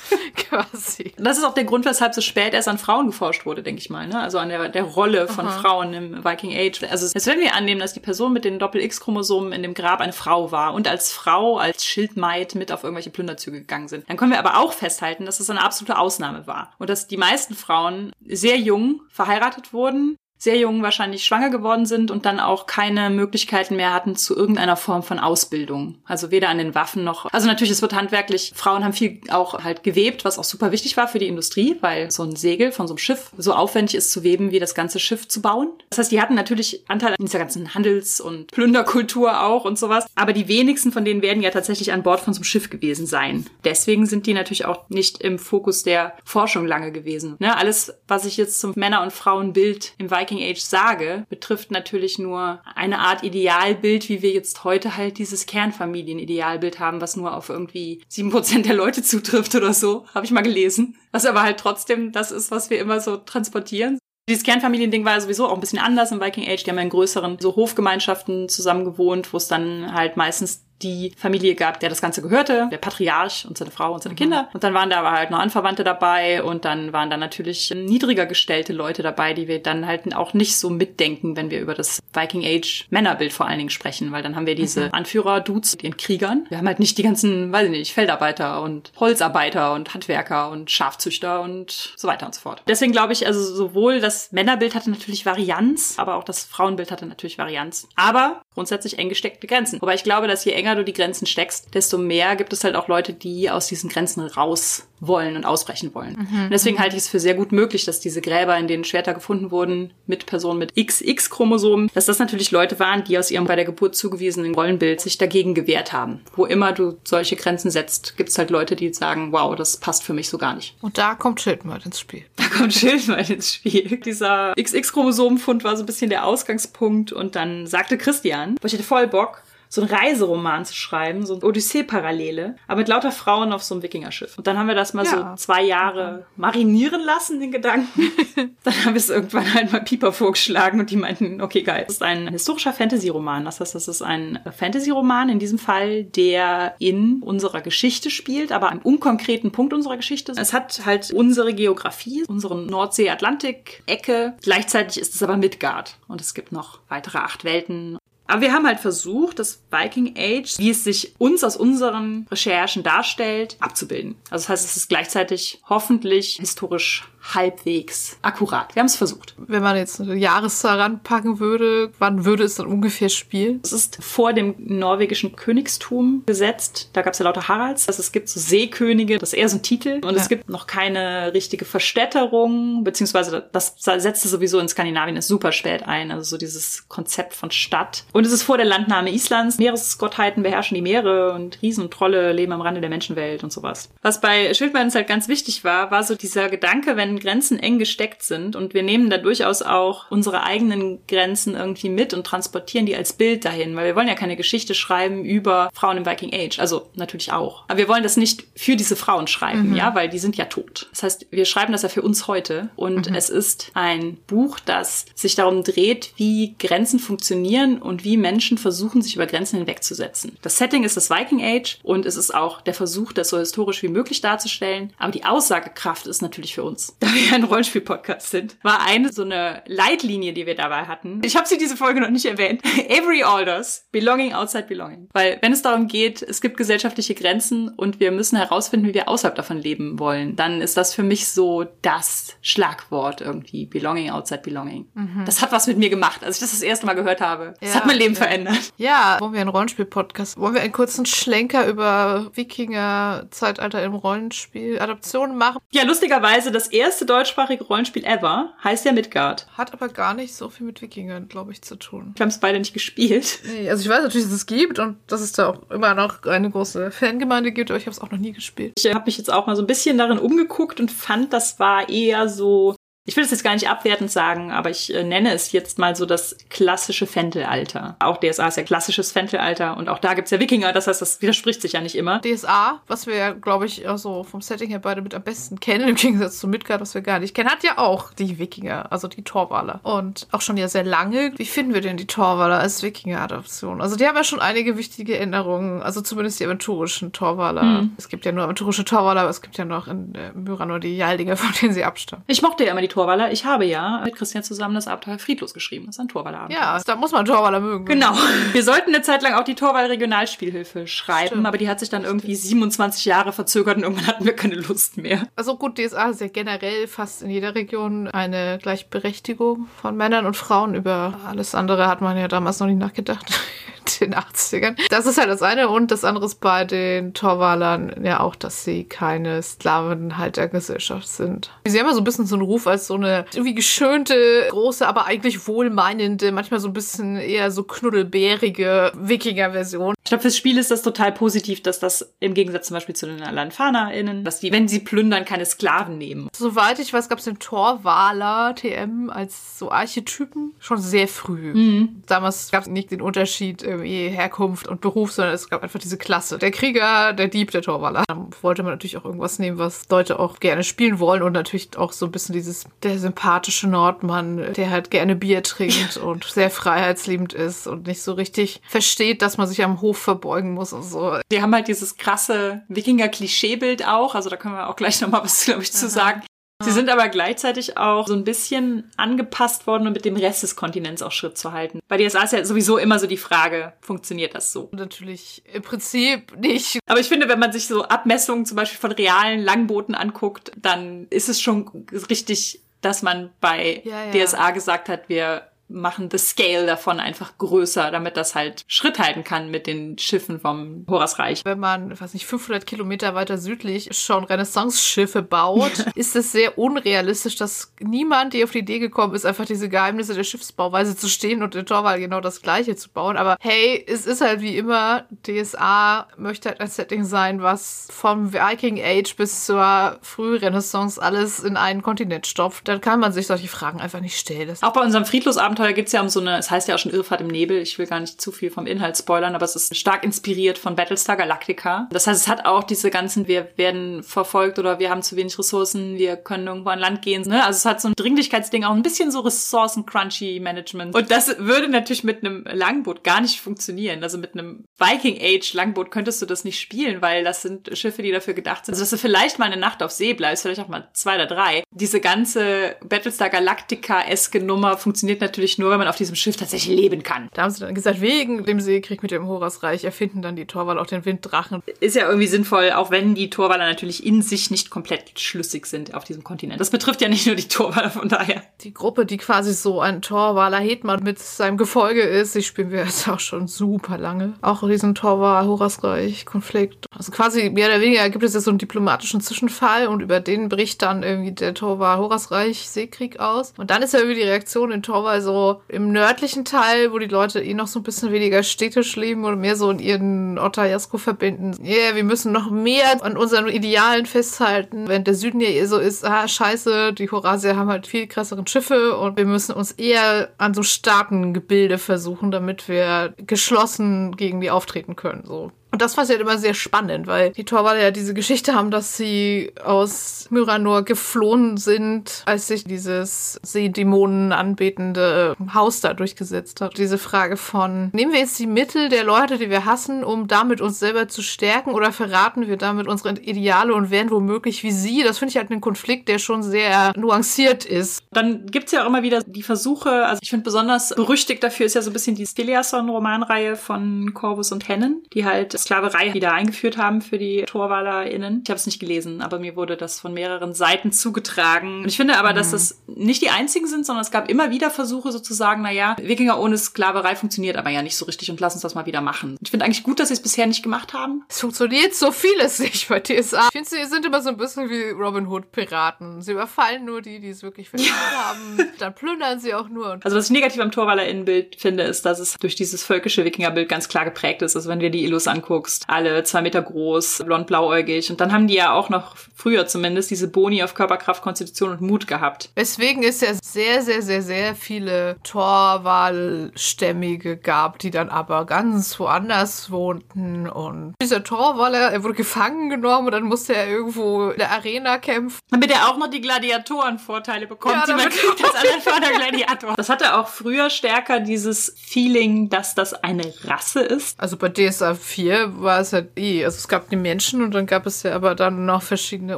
B: <laughs>
A: Quasi. Das ist auch der Grund, weshalb so spät erst an Frauen geforscht wurde, denke ich mal. Ne? Also an der, der Rolle von Aha. Frauen im Viking Age. Also jetzt werden wir annehmen, dass die Person mit den Doppel-X-Chromosomen in dem Grab eine Frau war und als Frau, als Schildmaid mit auf irgendwelche Plünderzüge gegangen sind. Dann können wir aber auch festhalten, dass es eine absolute Ausnahme war. Und dass die meisten Frauen sehr jung verheiratet wurden, sehr jung wahrscheinlich schwanger geworden sind und dann auch keine Möglichkeiten mehr hatten zu irgendeiner Form von Ausbildung. Also weder an den Waffen noch. Also natürlich, es wird handwerklich, Frauen haben viel auch halt gewebt, was auch super wichtig war für die Industrie, weil so ein Segel von so einem Schiff so aufwendig ist zu weben, wie das ganze Schiff zu bauen. Das heißt, die hatten natürlich Anteil an dieser ganzen Handels- und Plünderkultur auch und sowas. Aber die wenigsten von denen werden ja tatsächlich an Bord von so einem Schiff gewesen sein. Deswegen sind die natürlich auch nicht im Fokus der Forschung lange gewesen. Ne? Alles, was ich jetzt zum Männer- und Frauenbild im Viking Viking Age sage, betrifft natürlich nur eine Art Idealbild, wie wir jetzt heute halt dieses Kernfamilienidealbild haben, was nur auf irgendwie sieben Prozent der Leute zutrifft oder so, habe ich mal gelesen. Was aber halt trotzdem das ist, was wir immer so transportieren. Dieses Kernfamiliending war sowieso auch ein bisschen anders im Viking Age. Die haben ja in größeren so Hofgemeinschaften zusammen gewohnt, wo es dann halt meistens die Familie gab, der das Ganze gehörte, der Patriarch und seine Frau und seine mhm. Kinder. Und dann waren da aber halt noch Anverwandte dabei und dann waren da natürlich niedriger gestellte Leute dabei, die wir dann halt auch nicht so mitdenken, wenn wir über das Viking Age Männerbild vor allen Dingen sprechen, weil dann haben wir diese mhm. Anführer-Dudes mit ihren Kriegern. Wir haben halt nicht die ganzen, weiß ich nicht, Feldarbeiter und Holzarbeiter und Handwerker und Schafzüchter und so weiter und so fort. Deswegen glaube ich, also sowohl das Männerbild hatte natürlich Varianz, aber auch das Frauenbild hatte natürlich Varianz. Aber grundsätzlich eng gesteckte Grenzen. Wobei ich glaube, dass je enger du die Grenzen steckst, desto mehr gibt es halt auch Leute, die aus diesen Grenzen raus wollen und ausbrechen wollen. Mhm. Und deswegen halte ich es für sehr gut möglich, dass diese Gräber, in denen Schwerter gefunden wurden, mit Personen mit XX-Chromosomen, dass das natürlich Leute waren, die aus ihrem bei der Geburt zugewiesenen Rollenbild sich dagegen gewehrt haben. Wo immer du solche Grenzen setzt, gibt es halt Leute, die sagen, wow, das passt für mich so gar nicht.
B: Und da kommt Schildmord ins Spiel.
A: Da kommt Schildmord ins Spiel. Dieser XX-Chromosomenfund war so ein bisschen der Ausgangspunkt und dann sagte Christian, ich hätte voll Bock, so einen Reiseroman zu schreiben, so ein Odyssee-Parallele, aber mit lauter Frauen auf so einem Wikingerschiff. Und dann haben wir das mal ja. so zwei Jahre marinieren lassen, den Gedanken. <laughs> dann haben wir es irgendwann halt mal Pieper vorgeschlagen und die meinten, okay, geil. Das ist ein historischer Fantasy-Roman. Das heißt, das ist ein Fantasy-Roman in diesem Fall, der in unserer Geschichte spielt, aber am unkonkreten Punkt unserer Geschichte. Es hat halt unsere Geografie, unsere Nordsee-Atlantik-Ecke. Gleichzeitig ist es aber Midgard. Und es gibt noch weitere acht Welten aber wir haben halt versucht, das Viking Age, wie es sich uns aus unseren Recherchen darstellt, abzubilden. Also das heißt, es ist gleichzeitig hoffentlich historisch halbwegs akkurat. Wir haben es versucht.
B: Wenn man jetzt eine Jahreszahl ranpacken würde, wann würde es dann ungefähr spielen?
A: Es ist vor dem norwegischen Königstum gesetzt. Da gab es ja lauter Haralds. Also es gibt so Seekönige, das ist eher so ein Titel. Und ja. es gibt noch keine richtige Verstädterung, beziehungsweise das setzte sowieso in Skandinavien ist super spät ein. Also so dieses Konzept von Stadt. Und es ist vor der Landnahme Islands. Meeresgottheiten beherrschen die Meere und Riesen und Trolle leben am Rande der Menschenwelt und sowas. Was bei Schildbein halt ganz wichtig war, war so dieser Gedanke, wenn Grenzen eng gesteckt sind und wir nehmen da durchaus auch unsere eigenen Grenzen irgendwie mit und transportieren die als Bild dahin, weil wir wollen ja keine Geschichte schreiben über Frauen im Viking Age, also natürlich auch. Aber wir wollen das nicht für diese Frauen schreiben, mhm. ja, weil die sind ja tot. Das heißt, wir schreiben das ja für uns heute und mhm. es ist ein Buch, das sich darum dreht, wie Grenzen funktionieren und wie Menschen versuchen, sich über Grenzen hinwegzusetzen. Das Setting ist das Viking Age und es ist auch der Versuch, das so historisch wie möglich darzustellen, aber die Aussagekraft ist natürlich für uns. Da wir ein Rollenspiel-Podcast sind, war eine so eine Leitlinie, die wir dabei hatten. Ich habe sie diese Folge noch nicht erwähnt. <laughs> Every Alders, Belonging outside Belonging. Weil wenn es darum geht, es gibt gesellschaftliche Grenzen und wir müssen herausfinden, wie wir außerhalb davon leben wollen, dann ist das für mich so das Schlagwort irgendwie. Belonging outside Belonging. Mhm. Das hat was mit mir gemacht, als ich das das erste Mal gehört habe. Das ja, hat mein Leben ja. verändert.
B: Ja, wollen wir einen Rollenspiel-Podcast? Wollen wir einen kurzen Schlenker über Wikinger-Zeitalter im Rollenspiel Adaptionen machen?
A: Ja, lustigerweise das erste erste deutschsprachige Rollenspiel ever heißt ja Midgard.
B: Hat aber gar nicht so viel mit Wikingern, glaube ich, zu tun.
A: Wir haben es beide nicht gespielt. <laughs>
B: Nee, also ich weiß natürlich, dass es gibt und dass es da auch immer noch eine große Fangemeinde gibt, aber ich habe es auch noch nie gespielt.
A: Ich habe mich jetzt auch mal so ein bisschen darin umgeguckt und fand, das war eher so ich will es jetzt gar nicht abwertend sagen, aber ich äh, nenne es jetzt mal so das klassische Fentelalter. Auch DSA ist ja klassisches Fentelalter und auch da gibt's ja Wikinger, das heißt, das widerspricht sich ja nicht immer.
B: DSA, was wir ja, glaube ich, auch so vom Setting her beide mit am besten kennen, im Gegensatz zu Midgard, was wir gar nicht kennen, hat ja auch die Wikinger, also die Torwaler. Und auch schon ja sehr lange. Wie finden wir denn die Torwaler als Wikinger-Adaption? Also die haben ja schon einige wichtige Änderungen, also zumindest die aventurischen Torwaler. Mhm. Es gibt ja nur aventurische Torwaler, aber es gibt ja noch in äh, Myra nur die Jaldinger, <laughs> von denen sie abstammen.
A: Ich mochte ja immer die Torwaller. Ich habe ja mit Christian zusammen das Abenteuer Friedlos geschrieben. Das ist ein Torwaller-Abenteuer.
B: Ja, da muss man Torwaller mögen.
A: Genau. <laughs> Wir sollten eine Zeit lang auch die Torwall-Regionalspielhilfe schreiben, Stimmt. aber die hat sich dann irgendwie 27 Jahre verzögert und irgendwann hatten wir keine Lust mehr.
B: Also gut, DSA ist ja generell fast in jeder Region eine Gleichberechtigung von Männern und Frauen. Über alles andere hat man ja damals noch nicht nachgedacht. <laughs> den 80ern. Das ist halt das eine. Und das andere ist bei den Torwalern ja auch, dass sie keine Sklavenhaltergesellschaft sind. Sie haben ja so ein bisschen so einen Ruf als so eine irgendwie geschönte, große, aber eigentlich wohlmeinende, manchmal so ein bisschen eher so knuddelbärige Wikinger-Version.
A: Ich glaube, fürs Spiel ist das total positiv, dass das im Gegensatz zum Beispiel zu den AlanfanerInnen, dass die, wenn sie plündern, keine Sklaven nehmen.
B: Soweit ich weiß, gab es den Torwaler TM als so Archetypen schon sehr früh. Mhm. Damals gab es nicht den Unterschied irgendwie Herkunft und Beruf, sondern es gab einfach diese Klasse. Der Krieger, der Dieb, der Torwaler. Dann wollte man natürlich auch irgendwas nehmen, was Leute auch gerne spielen wollen und natürlich auch so ein bisschen dieses, der sympathische Nordmann, der halt gerne Bier trinkt <laughs> und sehr freiheitsliebend ist und nicht so richtig versteht, dass man sich am Hof verbeugen muss und so.
A: Die haben halt dieses krasse Wikinger-Klischeebild auch, also da können wir auch gleich nochmal was, glaube ich, zu sagen. Sie sind aber gleichzeitig auch so ein bisschen angepasst worden, um mit dem Rest des Kontinents auch Schritt zu halten. Bei DSA ist ja sowieso immer so die Frage, funktioniert das so?
B: Natürlich im Prinzip nicht.
A: Aber ich finde, wenn man sich so Abmessungen zum Beispiel von realen Langbooten anguckt, dann ist es schon richtig, dass man bei ja, ja. DSA gesagt hat, wir machen the scale davon einfach größer, damit das halt Schritt halten kann mit den Schiffen vom Horasreich.
B: Wenn man, weiß nicht, 500 Kilometer weiter südlich schon Renaissance-Schiffe baut, <laughs> ist es sehr unrealistisch, dass niemand, der auf die Idee gekommen ist, einfach diese Geheimnisse der Schiffsbauweise zu stehen und in Torwall genau das Gleiche zu bauen. Aber hey, es ist halt wie immer, DSA möchte halt ein Setting sein, was vom Viking Age bis zur Frührenaissance alles in einen Kontinent stopft. Dann kann man sich solche Fragen einfach nicht stellen.
A: Auch bei unserem Friedlosabenteuer Abenteuer geht's ja um so eine, es heißt ja auch schon Irrfahrt im Nebel, ich will gar nicht zu viel vom Inhalt spoilern, aber es ist stark inspiriert von Battlestar Galactica. Das heißt, es hat auch diese ganzen, wir werden verfolgt oder wir haben zu wenig Ressourcen, wir können irgendwo an Land gehen. Ne? Also es hat so ein Dringlichkeitsding, auch ein bisschen so Ressourcen-Crunchy-Management. Und das würde natürlich mit einem Langboot gar nicht funktionieren. Also mit einem Viking-Age-Langboot könntest du das nicht spielen, weil das sind Schiffe, die dafür gedacht sind, also dass du vielleicht mal eine Nacht auf See bleibst, vielleicht auch mal zwei oder drei. Diese ganze Battlestar Galactica-eske Nummer funktioniert natürlich natürlich nur, wenn man auf diesem Schiff tatsächlich leben kann.
B: Da haben sie dann gesagt, wegen dem Seekrieg mit dem Horasreich erfinden dann die Torwaler auch den Winddrachen.
A: Ist ja irgendwie sinnvoll, auch wenn die Torwaler natürlich in sich nicht komplett schlüssig sind auf diesem Kontinent. Das betrifft ja nicht nur die Torwaler, von daher.
B: Die Gruppe, die quasi so ein Torwaler Hetman mit seinem Gefolge ist, die spielen wir jetzt auch schon super lange. Auch diesen Torwaler Horasreich Konflikt. Also quasi mehr oder weniger gibt es jetzt so einen diplomatischen Zwischenfall und über den bricht dann irgendwie der Torwaler Horasreich Seekrieg aus. Und dann ist ja irgendwie die Reaktion in Torwal so, im nördlichen Teil, wo die Leute eh noch so ein bisschen weniger städtisch leben oder mehr so in ihren Otajasko verbinden. Yeah, wir müssen noch mehr an unseren Idealen festhalten. Während der Süden ja eh so ist, ah, scheiße, die Horasier haben halt viel krasseren Schiffe und wir müssen uns eher an so Staatengebilde versuchen, damit wir geschlossen gegen die auftreten können, so. Und das war halt immer sehr spannend, weil die Torwaler ja diese Geschichte haben, dass sie aus Myranor geflohen sind, als sich dieses Seedämonen anbetende Haus da durchgesetzt hat. Diese Frage von, nehmen wir jetzt die Mittel der Leute, die wir hassen, um damit uns selber zu stärken oder verraten wir damit unsere Ideale und werden womöglich wie sie? Das finde ich halt einen Konflikt, der schon sehr nuanciert ist.
A: Dann gibt's ja auch immer wieder die Versuche, also ich finde besonders berüchtigt dafür ist ja so ein bisschen die Steliason-Romanreihe von Corvus und Hennen, die halt Sklaverei wieder eingeführt haben für die TorwalerInnen. Ich habe es nicht gelesen, aber mir wurde das von mehreren Seiten zugetragen. Und ich finde aber, dass das nicht die einzigen sind, sondern es gab immer wieder Versuche sozusagen, naja, Wikinger ohne Sklaverei funktioniert aber ja nicht so richtig und lass uns das mal wieder machen. Ich finde eigentlich gut, dass sie es bisher nicht gemacht haben.
B: Es funktioniert so vieles nicht bei TSA. Ich finde, sie sind immer so ein bisschen wie Robin Hood Piraten. Sie überfallen nur die, die es wirklich <laughs> verdient haben. Dann plündern sie auch nur.
A: Also was ich negativ am Torwaller-Innenbild finde, ist, dass es durch dieses völkische Wikingerbild ganz klar geprägt ist. Also wenn dir die Illus anguckst, alle zwei Meter groß, blond-blauäugig. Und dann haben die ja auch noch früher zumindest diese Boni auf Körperkraft, Konstitution und Mut gehabt.
B: Deswegen ist ja sehr, sehr, sehr, sehr viele Torwahlstämmige gab, die dann aber ganz woanders wohnten. Und dieser Torwaller, er wurde gefangen genommen und dann musste er irgendwo in der Arena kämpfen.
A: Damit er auch noch die Gladiatorenvorteile bekommt, ja, die man kriegt als <laughs> anerfahrener Gladiator. Das hatte auch früher stärker dieses Feeling, dass das eine Rasse ist.
B: Also bei DSA 4 war es halt eh, also es gab die Menschen und dann gab es ja aber dann noch verschiedene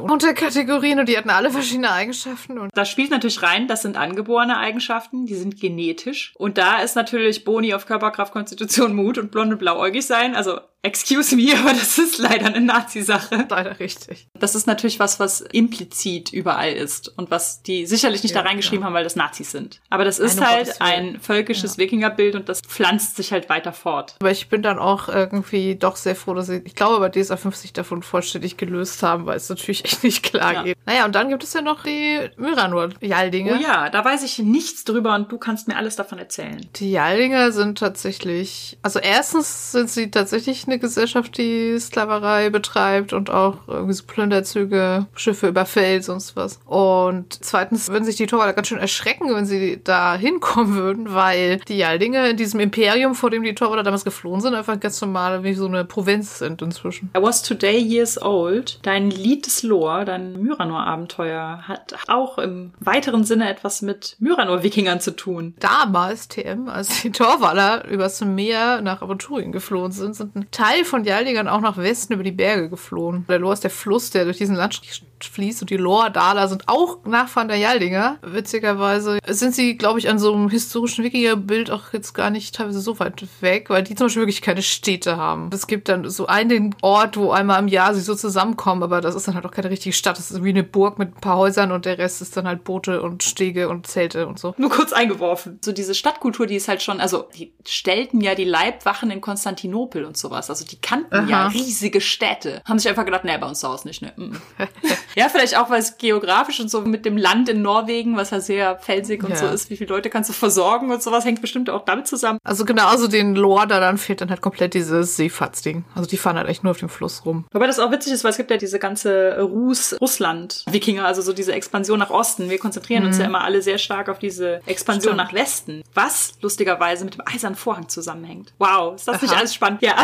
B: Unterkategorien und die hatten alle verschiedene Eigenschaften. Und
A: da spielt natürlich rein, das sind angeborene Eigenschaften, die sind genetisch. Und da ist natürlich Boni auf Körperkraft, Konstitution, Mut und blond und blauäugig sein. Also Excuse me, <laughs> aber das ist leider eine Nazi-Sache.
B: Leider richtig.
A: Das ist natürlich was, was implizit überall ist und was die sicherlich nicht ja, da reingeschrieben ja. haben, weil das Nazis sind. Aber das ist Eine halt ein völkisches ja. Wikingerbild und das pflanzt sich halt weiter fort.
B: Aber ich bin dann auch irgendwie doch sehr froh, dass ich, ich glaube, bei DSA 50 davon vollständig gelöst haben, weil es natürlich echt nicht klar geht. Naja, und dann gibt es ja noch die Myranur-Jaldinger.
A: Oh ja, da weiß ich nichts drüber und du kannst mir alles davon erzählen.
B: Die Jaldinger sind tatsächlich, also erstens sind sie tatsächlich eine Gesellschaft, die Sklaverei betreibt und auch irgendwie so Plünderzüge, Schiffe überfällt, sonst was. Und zweitens würden sich die Torwaler ganz schön erschrecken, wenn sie da hinkommen würden, weil die Jaldinger in diesem Imperium, vor dem die Torwaler damals geflohen sind, einfach ganz normal wie so eine Provinz sind inzwischen.
A: I was today years old. Dein Lied des Lore, dein Myranor-Abenteuer, hat auch im weiteren Sinne etwas mit Myranor-Wikingern zu tun.
B: Damals, TM, als die Torwaler übers Meer nach Aventurien geflohen sind, sind ein Teil von Jaldingern auch nach Westen über die Berge geflohen. Der Lohr ist der Fluss, der durch diesen Land fließt und die Lohr-Daler sind auch Nachfahren der Jaldinger. Witzigerweise sind sie, glaube ich, an so einem historischen Wikinger-Bild auch jetzt gar nicht teilweise so weit weg, weil die zum Beispiel wirklich keine Städte haben. Es gibt dann so einen Ort, wo einmal im Jahr sie so zusammenkommen, aber das ist dann halt auch keine richtige Stadt. Das ist wie eine Burg mit ein paar Häusern und der Rest ist dann halt Boote und Stege und Zelte und so.
A: Nur kurz eingeworfen. So diese Stadtkultur, die ist halt schon, also die stellten ja die Leibwachen in Konstantinopel und sowas. Also die kannten Aha. ja riesige Städte. Haben sich einfach gedacht, nee, bei uns zu Hause nicht, ne? Mm. <laughs> ja, vielleicht auch, weil es geografisch und so mit dem Land in Norwegen, was ja sehr felsig und ja. so ist, wie viele Leute kannst du versorgen und sowas, hängt bestimmt auch damit zusammen.
B: Also genau, also den Lore da dann fehlt dann halt komplett dieses Seefahrtsding. Also die fahren halt echt nur auf dem Fluss rum.
A: Wobei das auch witzig ist, weil es gibt ja diese ganze Russ-Russland-Wikinger, also so diese Expansion nach Osten. Wir konzentrieren mhm. uns ja immer alle sehr stark auf diese Expansion Stimmt. nach Westen, was lustigerweise mit dem Eisernen Vorhang zusammenhängt. Wow, ist das Aha. nicht alles spannend? Ja.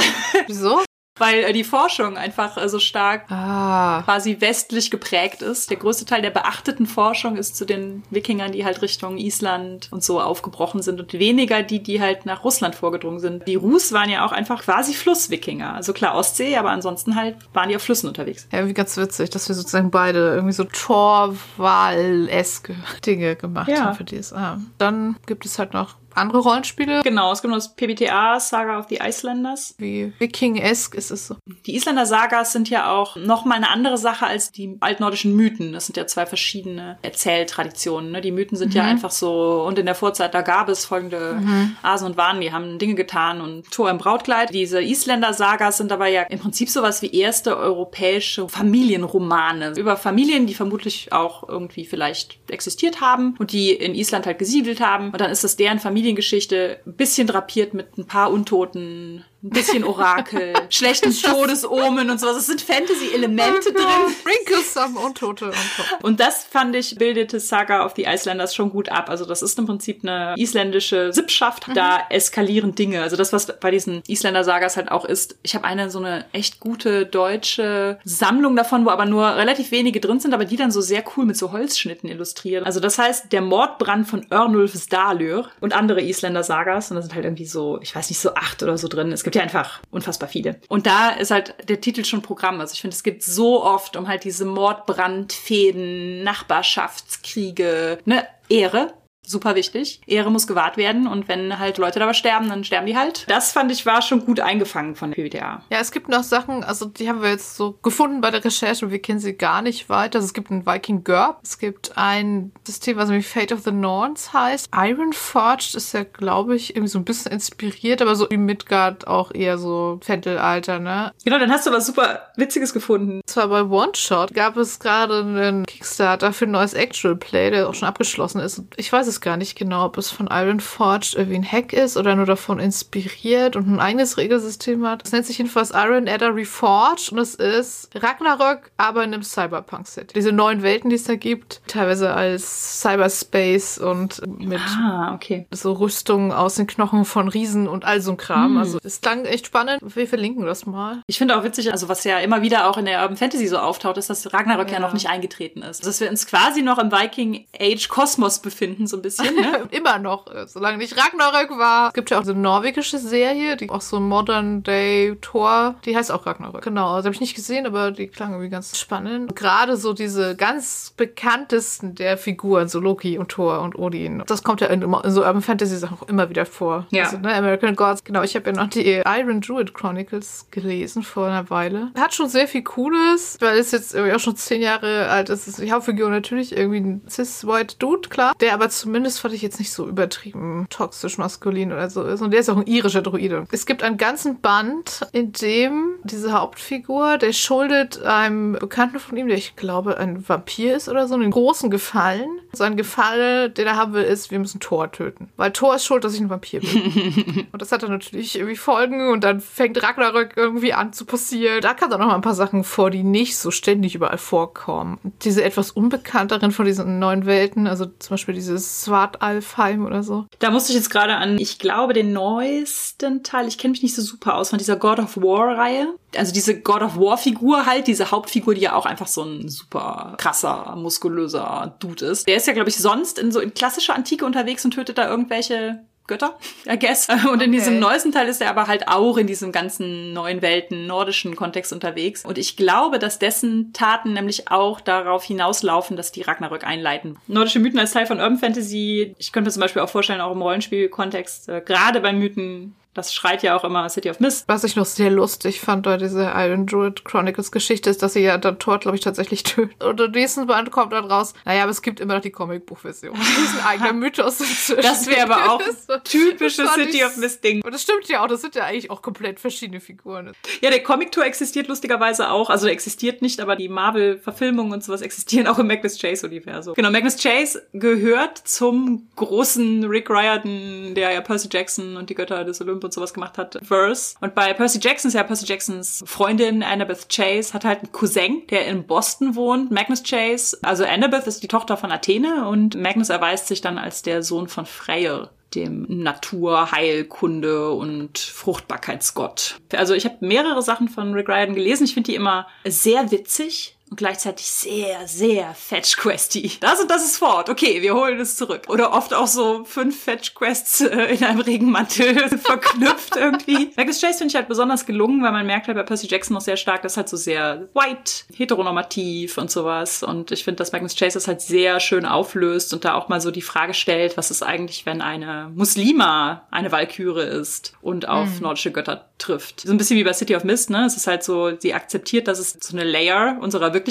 B: Wieso?
A: Weil äh, die Forschung einfach äh, so stark ah. quasi westlich geprägt ist. Der größte Teil der beachteten Forschung ist zu den Wikingern, die halt Richtung Island und so aufgebrochen sind und weniger die, die halt nach Russland vorgedrungen sind. Die Rus waren ja auch einfach quasi Flusswikinger. Also klar Ostsee, aber ansonsten halt waren die auf Flüssen unterwegs.
B: Ja, irgendwie ganz witzig, dass wir sozusagen beide irgendwie so Torwal-eske Dinge gemacht ja. haben für DSA. Dann gibt es halt noch andere Rollenspiele.
A: Genau, es gibt noch das PBTA, Saga of the Icelanders.
B: Wie Viking-esque ist es so.
A: Die Isländer Sagas sind ja auch nochmal eine andere Sache als die altnordischen Mythen. Das sind ja zwei verschiedene Erzähltraditionen. Ne? Die Mythen sind mhm. ja einfach so, und in der Vorzeit, da gab es folgende mhm. Asen und Wanen, die haben Dinge getan und Tor im Brautkleid. Diese Isländer Sagas sind aber ja im Prinzip sowas wie erste europäische Familienromane über Familien, die vermutlich auch irgendwie vielleicht existiert haben und die in Island halt gesiedelt haben. Und dann ist das deren Familie Familiengeschichte, ein bisschen drapiert mit ein paar Untoten ein bisschen Orakel, <laughs> schlechtes <laughs> Todesomen und sowas. Es sind Fantasy-Elemente oh drin.
B: Wrinkles am Untote on top.
A: Und das fand ich, bildete Saga of the Icelanders schon gut ab. Also das ist im Prinzip eine isländische Sippschaft. Mhm. Da eskalieren Dinge. Also das, was bei diesen Isländer-Sagas halt auch ist. Ich habe eine so eine echt gute deutsche Sammlung davon, wo aber nur relativ wenige drin sind, aber die dann so sehr cool mit so Holzschnitten illustrieren. Also das heißt, der Mordbrand von Örnulf Stalur und andere Isländer-Sagas. Und da sind halt irgendwie so, ich weiß nicht, so acht oder so drin. Es gibt gibt ja einfach unfassbar viele. Und da ist halt der Titel schon Programm. Also ich finde, es gibt so oft um halt diese Mordbrandfäden, Nachbarschaftskriege, ne, Ehre super wichtig. Ehre muss gewahrt werden und wenn halt Leute dabei sterben, dann sterben die halt. Das fand ich war schon gut eingefangen von PBTA.
B: Ja, es gibt noch Sachen, also die haben wir jetzt so gefunden bei der Recherche, wir kennen sie gar nicht weiter. Also es gibt ein Viking GURP, es gibt ein System, was irgendwie Fate of the Norns heißt. Iron Forged ist ja, glaube ich, irgendwie so ein bisschen inspiriert, aber so wie Midgard auch eher so Fentelalter, ne?
A: Genau, dann hast du was super Witziges gefunden.
B: Zwar bei One Shot gab es gerade einen Kickstarter für ein neues Actual Play, der auch schon abgeschlossen ist. Ich weiß es gar nicht genau, ob es von Iron Forged irgendwie ein Hack ist oder nur davon inspiriert und ein eigenes Regelsystem hat. Es nennt sich jedenfalls Iron Adder Reforged und es ist Ragnarök, aber in einem Cyberpunk-Set. Diese neuen Welten, die es da gibt, teilweise als Cyberspace und mit
A: Ah, okay.
B: so Rüstungen aus den Knochen von Riesen und all so ein Kram.
A: Hm.
B: Also es klang echt spannend. Wir verlinken das mal.
A: Ich finde auch witzig, also was ja immer wieder auch in der Urban Fantasy so auftaucht, ist, dass Ragnarök ja,
B: Ja.
A: noch nicht eingetreten ist. Dass wir uns quasi noch im Viking Age Kosmos befinden, so ein bisschen. Ne? <laughs>
B: Immer noch, äh, solange nicht Ragnarök war. Es gibt ja auch so eine norwegische Serie, die auch so Modern Day Thor, die heißt auch Ragnarök. Genau, also habe ich nicht gesehen, aber die klang irgendwie ganz spannend. Gerade so diese ganz bekanntesten der Figuren, so Loki und Thor und Odin. Das kommt ja in, in so Urban Fantasy Sachen auch immer wieder vor.
A: Ja.
B: Also, ne, American Gods. Genau, ich habe ja noch die Iron Druid Chronicles gelesen vor einer Weile. Hat schon sehr viel Cooles, weil es jetzt irgendwie auch schon zehn Jahre alt ist. Ist Die Hauptfigur natürlich irgendwie ein cis-white Dude, klar. Der aber zumindest fand ich jetzt nicht so übertrieben toxisch maskulin oder so ist. Und der ist auch ein irischer Druide. Es gibt einen ganzen Band, in dem diese Hauptfigur, der schuldet einem Bekannten von ihm, der ich glaube ein Vampir ist oder so, einen großen Gefallen. Sein Gefallen, den er haben will, ist, wir müssen Thor töten. Weil Thor ist schuld, dass ich ein Vampir bin. <laughs> und das hat dann natürlich irgendwie Folgen und dann fängt Ragnarök irgendwie an zu passieren. Da kamen dann noch mal ein paar Sachen vor, die nicht so ständig überall vorkommen. Diese etwas unbekannteren von diesen neuen Welten, also zum Beispiel dieses Svartalfheim oder so.
A: Da musste ich jetzt gerade an, ich glaube, den neuesten Teil, ich kenne mich nicht so super aus, von dieser God of War-Reihe. Also diese God of War-Figur halt, diese Hauptfigur, die ja auch einfach so ein super krasser, muskulöser Dude ist. Der ist ja, glaube ich, sonst in so in klassischer Antike unterwegs und tötet da irgendwelche Götter, I guess. <laughs> Und in
B: Okay.
A: diesem neuesten Teil ist er aber halt auch in diesem ganzen neuen Welten, nordischen Kontext unterwegs. Und ich glaube, dass dessen Taten nämlich auch darauf hinauslaufen, dass die Ragnarök einleiten. Nordische Mythen als Teil von Urban Fantasy, ich könnte mir zum Beispiel auch vorstellen, auch im Rollenspielkontext, äh, gerade bei Mythen, das schreit ja auch immer City of Mist.
B: Was ich noch sehr lustig fand bei dieser Iron Druid Chronicles Geschichte ist, dass sie ja dann Thor, glaube ich, tatsächlich <laughs> tötet. Und im nächsten Band kommt dann raus, naja, aber es gibt immer noch die Comicbuchversion. Das ist ein eigener <laughs> Mythos inzwischen.
A: Das wäre aber auch <laughs> typisches City of Mist Ding.
B: Und das stimmt ja auch, das sind ja eigentlich auch komplett verschiedene Figuren.
A: Ja, der Comic-Tour existiert lustigerweise auch. Also existiert nicht, aber die Marvel-Verfilmungen und sowas existieren auch im Magnus Chase-Universum. Genau, Magnus Chase gehört zum großen Rick Riordan, der ja Percy Jackson und die Götter des Olymp und sowas gemacht hat, Verse. Und bei Percy Jackson ist ja Percy Jacksons Freundin Annabeth Chase, hat halt einen Cousin, der in Boston wohnt, Magnus Chase. Also Annabeth ist die Tochter von Athene und Magnus erweist sich dann als der Sohn von Freyr dem Naturheilkunde und Fruchtbarkeitsgott. Also ich habe mehrere Sachen von Rick Riordan gelesen. Ich finde die immer sehr witzig und gleichzeitig sehr, sehr Fetch-Questy. Das und das ist fort. Okay, wir holen es zurück. Oder oft auch so fünf Fetch-Quests äh, in einem Regenmantel <laughs> verknüpft irgendwie. <laughs> Magus Chase finde ich halt besonders gelungen, weil man merkt halt bei Percy Jackson noch sehr stark, das ist halt so sehr white, heteronormativ und sowas. Und ich finde, dass Magnus Chase das halt sehr schön auflöst und da auch mal so die Frage stellt, was ist eigentlich, wenn eine Muslima eine Walküre ist und auf nordische Götter trifft. So ein bisschen wie bei City of Mist, ne? Es ist halt so, sie akzeptiert, dass es so eine Layer unserer Wirklichkeit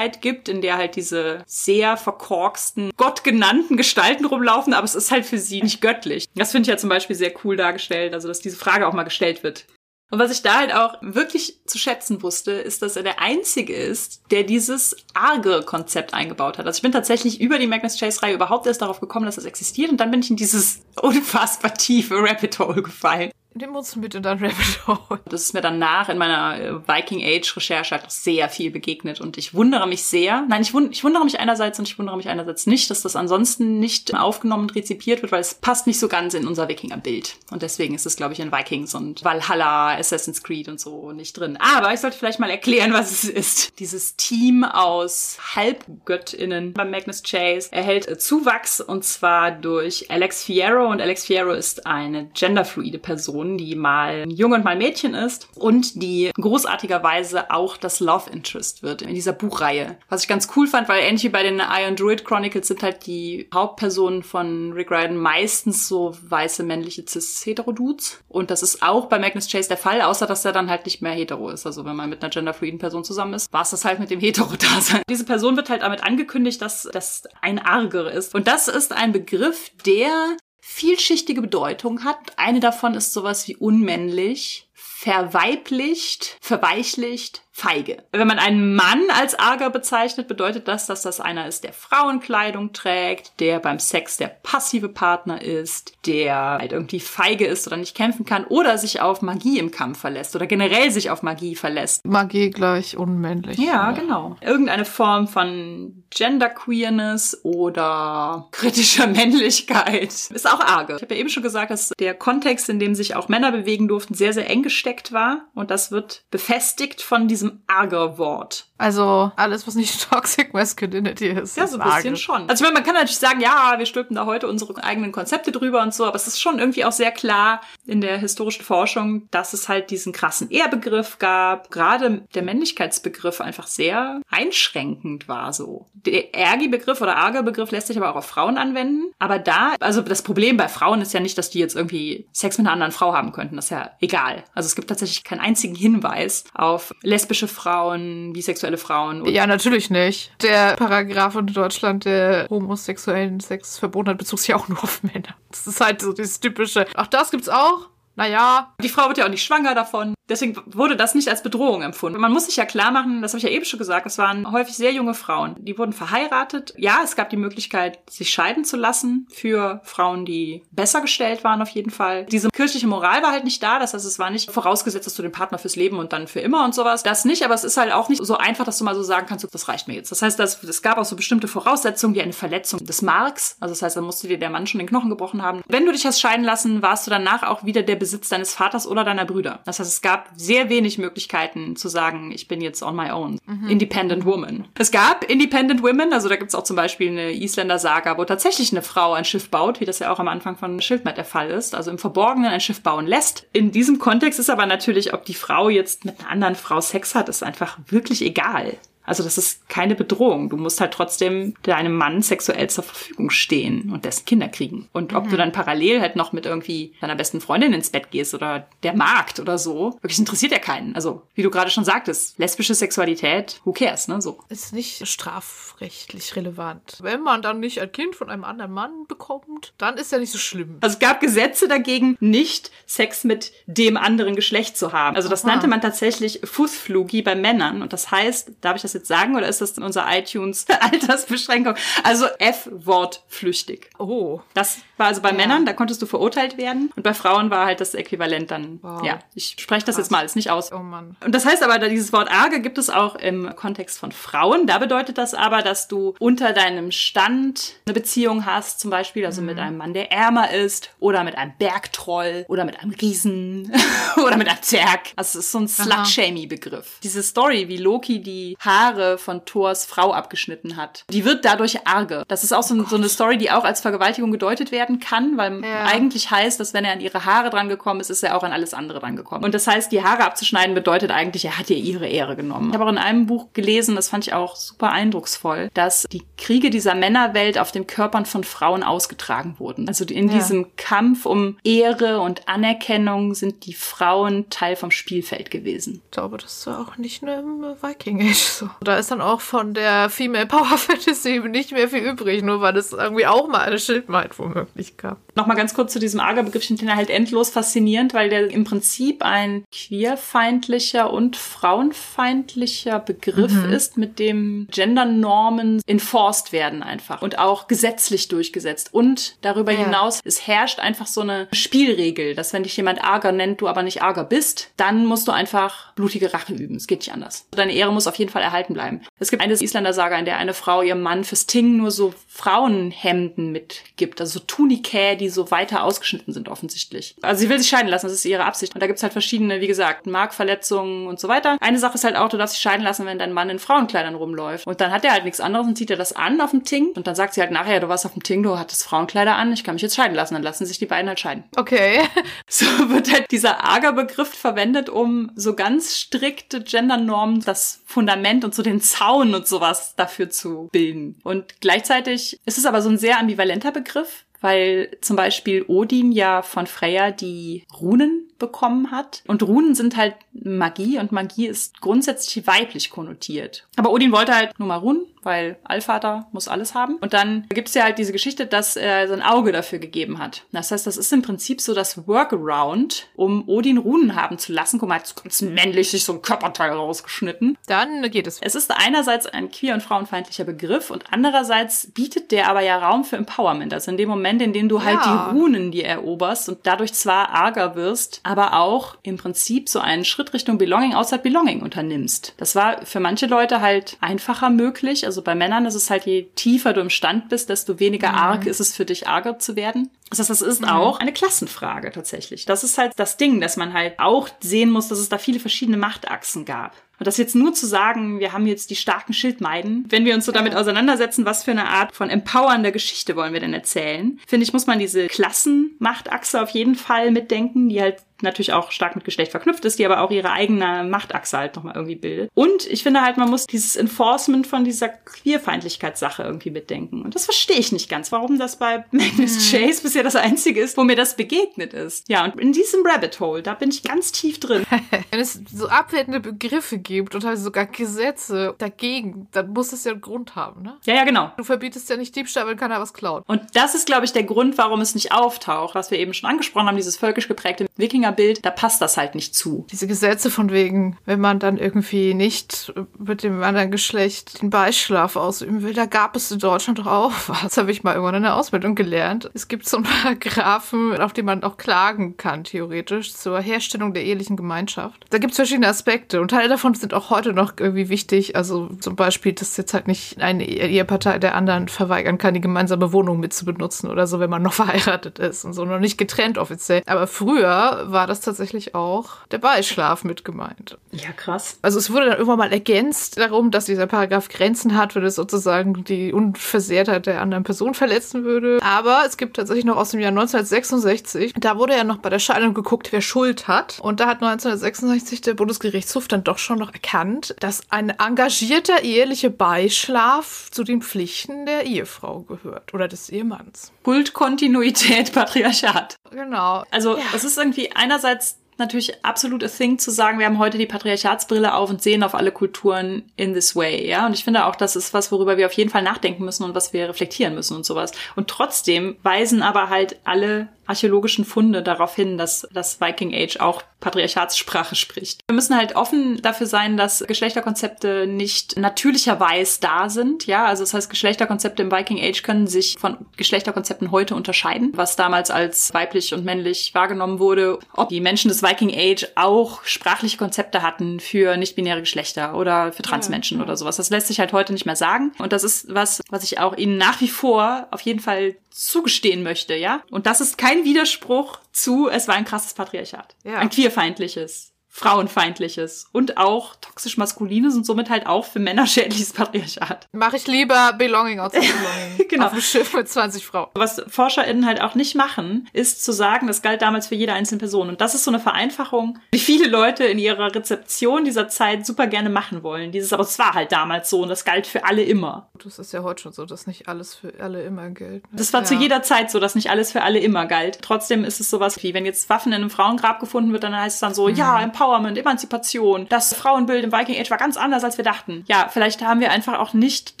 A: gibt, in der halt diese sehr verkorksten, gottgenannten Gestalten rumlaufen, aber es ist halt für sie nicht göttlich. Das finde ich ja zum Beispiel sehr cool dargestellt, also dass diese Frage auch mal gestellt wird. Und was ich da halt auch wirklich zu schätzen wusste, ist, dass er der Einzige ist, der dieses arge Konzept eingebaut hat. Also ich bin tatsächlich über die Magnus Chase-Reihe überhaupt erst darauf gekommen, dass es existiert und dann bin ich in dieses <laughs> unfassbar tiefe Rabbit Hole gefallen.
B: Nimm uns mit in dein Rabbit Hole.
A: Das ist mir danach in meiner äh, Viking Age Recherche halt sehr viel begegnet und ich wundere mich sehr. Nein, ich, wund ich wundere mich einerseits und ich wundere mich einerseits nicht, dass das ansonsten nicht aufgenommen und rezipiert wird, weil es passt nicht so ganz in unser Wikinger-Bild. Und deswegen ist es, glaube ich, in Vikings und Valhalla, Assassin's Creed und so nicht drin. Aber ich sollte vielleicht mal erklären, was es ist. Dieses Team aus Halbgöttinnen beim Magnus Chase erhält äh, Zuwachs und zwar durch Alex Fierro und Alex Fierro ist eine genderfluide Person, Person, die mal Junge und mal Mädchen ist und die großartigerweise auch das Love Interest wird in dieser Buchreihe. Was ich ganz cool fand, weil ähnlich wie bei den Iron Druid Chronicles sind halt die Hauptpersonen von Rick Riordan meistens so weiße männliche cis-hetero-Dudes. Und das ist auch bei Magnus Chase der Fall, außer dass er dann halt nicht mehr hetero ist. Also wenn man mit einer genderfluiden Person zusammen ist, war es das halt mit dem hetero-Dasein. Diese Person wird halt damit angekündigt, dass das ein Arger ist. Und das ist ein Begriff, der vielschichtige Bedeutung hat. Eine davon ist sowas wie unmännlich, verweiblicht, verweichlicht, feige. Wenn man einen Mann als Arger bezeichnet, bedeutet das, dass das einer ist, der Frauenkleidung trägt, der beim Sex der passive Partner ist, der halt irgendwie feige ist oder nicht kämpfen kann oder sich auf Magie im Kampf verlässt oder generell sich auf Magie verlässt.
B: Magie gleich unmännlich.
A: Ja, genau. Irgendeine Form von Genderqueerness oder kritischer <laughs> Männlichkeit ist auch arge. Ich habe ja eben schon gesagt, dass der Kontext, in dem sich auch Männer bewegen durften, sehr, sehr eng gesteckt war und das wird befestigt von diesem diesem Arger-Wort.
B: Also alles, was nicht <laughs> Toxic Masculinity ist.
A: Ja, so ein bisschen schon. Also ich meine, man kann natürlich sagen, ja, wir stülpen da heute unsere eigenen Konzepte drüber und so, aber es ist schon irgendwie auch sehr klar in der historischen Forschung, dass es halt diesen krassen Ehrbegriff gab. Gerade der Männlichkeitsbegriff einfach sehr einschränkend war so. Der Ergi-Begriff oder Arger-Begriff lässt sich aber auch auf Frauen anwenden. Aber da, also das Problem bei Frauen ist ja nicht, dass die jetzt irgendwie Sex mit einer anderen Frau haben könnten. Das ist ja egal. Also es gibt tatsächlich keinen einzigen Hinweis auf lesbische Frauen, bisexuelle Frauen.
B: Ja, natürlich nicht. Der Paragraph in Deutschland, der homosexuellen Sex verboten hat, bezog sich auch nur auf Männer. Das ist halt so dieses typische. Auch das gibt's auch. Naja.
A: Die Frau wird ja auch nicht schwanger davon. Deswegen wurde das nicht als Bedrohung empfunden. Man muss sich ja klar machen, das habe ich ja eben schon gesagt, es waren häufig sehr junge Frauen. Die wurden verheiratet. Ja, es gab die Möglichkeit, sich scheiden zu lassen für Frauen, die besser gestellt waren auf jeden Fall. Diese kirchliche Moral war halt nicht da. Das heißt, es war nicht vorausgesetzt, dass du den Partner fürs Leben und dann für immer und sowas. Das nicht, aber es ist halt auch nicht so einfach, dass du mal so sagen kannst, das reicht mir jetzt. Das heißt, es gab auch so bestimmte Voraussetzungen wie eine Verletzung des Marks. Also das heißt, da musste dir der Mann schon den Knochen gebrochen haben. Wenn du dich hast scheiden lassen, warst du danach auch wieder der Besitz deines Vaters oder deiner Brüder. Das heißt, es gab sehr wenig Möglichkeiten zu sagen, ich bin jetzt on my own. Mhm. Independent Woman. Es gab Independent Women, also da gibt's auch zum Beispiel eine Isländer-Saga, wo tatsächlich eine Frau ein Schiff baut, wie das ja auch am Anfang von Schildmatt der Fall ist, also im Verborgenen ein Schiff bauen lässt. In diesem Kontext ist aber natürlich, ob die Frau jetzt mit einer anderen Frau Sex hat, ist einfach wirklich egal. Also das ist keine Bedrohung. Du musst halt trotzdem deinem Mann sexuell zur Verfügung stehen und dessen Kinder kriegen. Und ob mhm. du dann parallel halt noch mit irgendwie deiner besten Freundin ins Bett gehst oder der Markt oder so, wirklich interessiert ja keinen. Also wie du gerade schon sagtest, lesbische Sexualität, who cares, ne? So.
B: Ist nicht strafrechtlich relevant. Wenn man dann nicht ein Kind von einem anderen Mann bekommt, dann ist ja nicht so schlimm.
A: Also es gab Gesetze dagegen, nicht Sex mit dem anderen Geschlecht zu haben. Also das Aha. nannte man tatsächlich Fußflugi bei Männern. Und das heißt, darf ich das jetzt jetzt sagen oder ist das in unserer iTunes <laughs> Altersbeschränkung? Also F-Wort flüchtig.
B: Oh.
A: Das war also bei ja. Männern, da konntest du verurteilt werden und bei Frauen war halt das Äquivalent dann. Wow. Ja, ich spreche das Krass. jetzt mal alles nicht aus.
B: Oh Mann.
A: Und das heißt aber, dieses Wort arge gibt es auch im Kontext von Frauen. Da bedeutet das aber, dass du unter deinem Stand eine Beziehung hast, zum Beispiel, also mhm. mit einem Mann, der ärmer ist oder mit einem Bergtroll oder mit einem Riesen <laughs> oder mit einem Zerg. Also es ist so ein Slut-Shamey-Begriff. Diese Story, wie Loki die Haare Haare von Thors Frau abgeschnitten hat. Die wird dadurch arge. Das ist auch so, oh so eine Story, die auch als Vergewaltigung gedeutet werden kann, weil ja. eigentlich heißt, dass wenn er an ihre Haare dran gekommen ist, ist er auch an alles andere dran gekommen. Und das heißt, die Haare abzuschneiden bedeutet eigentlich, er hat ihr ihre Ehre genommen. Ich habe auch in einem Buch gelesen, das fand ich auch super eindrucksvoll, dass die Kriege dieser Männerwelt auf den Körpern von Frauen ausgetragen wurden. Also in ja. diesem Kampf um Ehre und Anerkennung sind die Frauen Teil vom Spielfeld gewesen.
B: Ich glaube, das ist auch nicht nur im Viking Age so. Da ist dann auch von der Female Power <laughs> Fantasy nicht mehr viel übrig, nur weil es irgendwie auch mal eine Schildmaid womöglich gab.
A: Nochmal ganz kurz zu diesem Ager-Begriff. Ich finde den halt endlos faszinierend, weil der im Prinzip ein queerfeindlicher und frauenfeindlicher Begriff mhm. ist, mit dem Gendernormen enforced werden einfach und auch gesetzlich durchgesetzt. Und darüber ja. hinaus, es herrscht einfach so eine Spielregel, dass wenn dich jemand Ager nennt, du aber nicht Ager bist, dann musst du einfach blutige Rache üben. Es geht nicht anders. Deine Ehre muss auf jeden Fall erhalten erhalten bleiben. Es gibt eine Isländer Saga, in der eine Frau ihrem Mann fürs Ting nur so Frauenhemden mitgibt, also so Tunikä, die so weiter ausgeschnitten sind offensichtlich. Also sie will sich scheiden lassen, das ist ihre Absicht. Und da gibt's halt verschiedene, wie gesagt, Markverletzungen und so weiter. Eine Sache ist halt auch, du darfst dich scheiden lassen, wenn dein Mann in Frauenkleidern rumläuft. Und dann hat er halt nichts anderes und zieht er das an auf dem Ting. Und dann sagt sie halt nachher, du warst auf dem Ting, du hattest Frauenkleider an, ich kann mich jetzt scheiden lassen. Dann lassen sich die beiden halt scheiden.
B: Okay. <laughs>
A: So wird halt dieser Ager-Begriff verwendet, um so ganz strikte Gendernormen, das Fundament und so den Zaun und sowas dafür zu bilden. Und gleichzeitig ist es aber so ein sehr ambivalenter Begriff, weil zum Beispiel Odin ja von Freya die Runen bekommen hat. Und Runen sind halt Magie und Magie ist grundsätzlich weiblich konnotiert. Aber Odin wollte halt nur mal Runen, weil Allvater muss alles haben. Und dann gibt's ja halt diese Geschichte, dass er sein Auge dafür gegeben hat. Das heißt, das ist im Prinzip so das Workaround, um Odin Runen haben zu lassen. Guck mal, jetzt ganz männlich sich so ein Körperteil rausgeschnitten.
B: Dann geht es.
A: Es ist einerseits ein queer- und frauenfeindlicher Begriff und andererseits bietet der aber ja Raum für Empowerment. Also in dem Moment, in dem du halt
B: Ja.
A: die Runen dir eroberst und dadurch zwar arger wirst, aber auch im Prinzip so einen Schritt Richtung Belonging outside Belonging unternimmst. Das war für manche Leute halt einfacher möglich. Also bei Männern ist es halt, je tiefer du im Stand bist, desto weniger arg ist es für dich, arger zu werden. Das heißt, das ist auch eine Klassenfrage tatsächlich. Das ist halt das Ding, dass man halt auch sehen muss, dass es da viele verschiedene Machtachsen gab. Und das jetzt nur zu sagen, wir haben jetzt die starken Schildmeiden, wenn wir uns so damit auseinandersetzen, was für eine Art von empowernder Geschichte wollen wir denn erzählen, finde ich, muss man diese Klassenmachtachse auf jeden Fall mitdenken, die halt natürlich auch stark mit Geschlecht verknüpft ist, die aber auch ihre eigene Machtachse halt nochmal irgendwie bildet. Und ich finde halt, man muss dieses Enforcement von dieser Queerfeindlichkeitssache irgendwie mitdenken. Und das verstehe ich nicht ganz, warum das bei Magnus Chase bisher das einzige ist, wo mir das begegnet ist. Ja, und in diesem Rabbit Hole, da bin ich ganz tief drin. <laughs>
B: Wenn es so abwertende Begriffe gibt und halt sogar Gesetze dagegen, dann muss es ja einen Grund haben, ne?
A: Ja, ja, genau.
B: Du verbietest ja nicht Diebstahl, wenn keiner was klaut.
A: Und das ist, glaube ich, der Grund, warum es nicht auftaucht, was wir eben schon angesprochen haben, dieses völkisch geprägte Wikingerbild, da passt das halt nicht zu.
B: Diese Gesetze von wegen, wenn man dann irgendwie nicht mit dem anderen Geschlecht den Beischlaf ausüben will, da gab es in Deutschland doch auch <laughs> was. Das habe ich mal irgendwann in der Ausbildung gelernt. Es gibt so einen Paragraphen, <laughs> auf den man auch klagen kann, theoretisch, zur Herstellung der ehelichen Gemeinschaft. Da gibt es verschiedene Aspekte und Teile davon sind auch heute noch irgendwie wichtig. Also zum Beispiel, dass jetzt halt nicht eine Ehepartei der anderen verweigern kann, die gemeinsame Wohnung mit zu benutzen oder so, wenn man noch <laughs> verheiratet ist und so, noch nicht getrennt offiziell. Aber früher war das tatsächlich auch der Beischlaf mit gemeint.
A: Ja, krass.
B: Also es wurde dann irgendwann mal ergänzt darum, dass dieser Paragraph Grenzen hat, wenn es sozusagen die Unversehrtheit der anderen Person verletzen würde. Aber es gibt tatsächlich noch aus dem Jahr 1966, da wurde ja noch bei der Scheidung geguckt, wer Schuld hat. Und da hat 1966 der Bundesgerichtshof dann doch schon noch erkannt, dass ein engagierter ehelicher Beischlaf zu den Pflichten der Ehefrau gehört oder des Ehemanns.
A: Kultkontinuität, <laughs> Patriarchat.
B: Genau.
A: Also
B: Ja.
A: es ist irgendwie einerseits natürlich absolut a thing zu sagen, wir haben heute die Patriarchatsbrille auf und sehen auf alle Kulturen in this way, ja. Und ich finde auch, das ist was, worüber wir auf jeden Fall nachdenken müssen und was wir reflektieren müssen und sowas. Und trotzdem weisen aber halt alle archäologischen Funde darauf hin, dass das Viking Age auch Patriarchatssprache spricht. Wir müssen halt offen dafür sein, dass Geschlechterkonzepte nicht natürlicherweise da sind. Ja, also das heißt, Geschlechterkonzepte im Viking Age können sich von Geschlechterkonzepten heute unterscheiden, was damals als weiblich und männlich wahrgenommen wurde. Ob die Menschen des Viking Age auch sprachliche Konzepte hatten für nicht-binäre Geschlechter oder für Transmenschen oder sowas. Das lässt sich halt heute nicht mehr sagen. Und das ist was, was ich auch ihnen nach wie vor auf jeden Fall zugestehen möchte, ja. Und das ist kein Widerspruch zu, es war ein krasses Patriarchat.
B: Ja.
A: Ein queerfeindliches, frauenfeindliches und auch toxisch maskulines und somit halt auch für Männer <laughs> schädliches Patriarchat.
B: Mache ich lieber Belonging outside <laughs> Belonging.
A: Genau.
B: Auf dem Schiff mit 20 Frauen.
A: Was ForscherInnen halt auch nicht machen, ist zu sagen, das galt damals für jede einzelne Person. Und das ist so eine Vereinfachung, die viele Leute in ihrer Rezeption dieser Zeit super gerne machen wollen. Dieses, aber es war halt damals so und das galt für alle immer.
B: Das ist ja heute schon so, dass nicht alles für alle immer gilt. ne?
A: Das war
B: ja.
A: zu jeder Zeit so, dass nicht alles für alle immer galt. Trotzdem ist es sowas wie, wenn jetzt Waffen in einem Frauengrab gefunden wird, dann heißt es dann so, ja, Empowerment, Emanzipation. Das Frauenbild im Viking Age war ganz anders, als wir dachten. Ja, vielleicht haben wir einfach auch nicht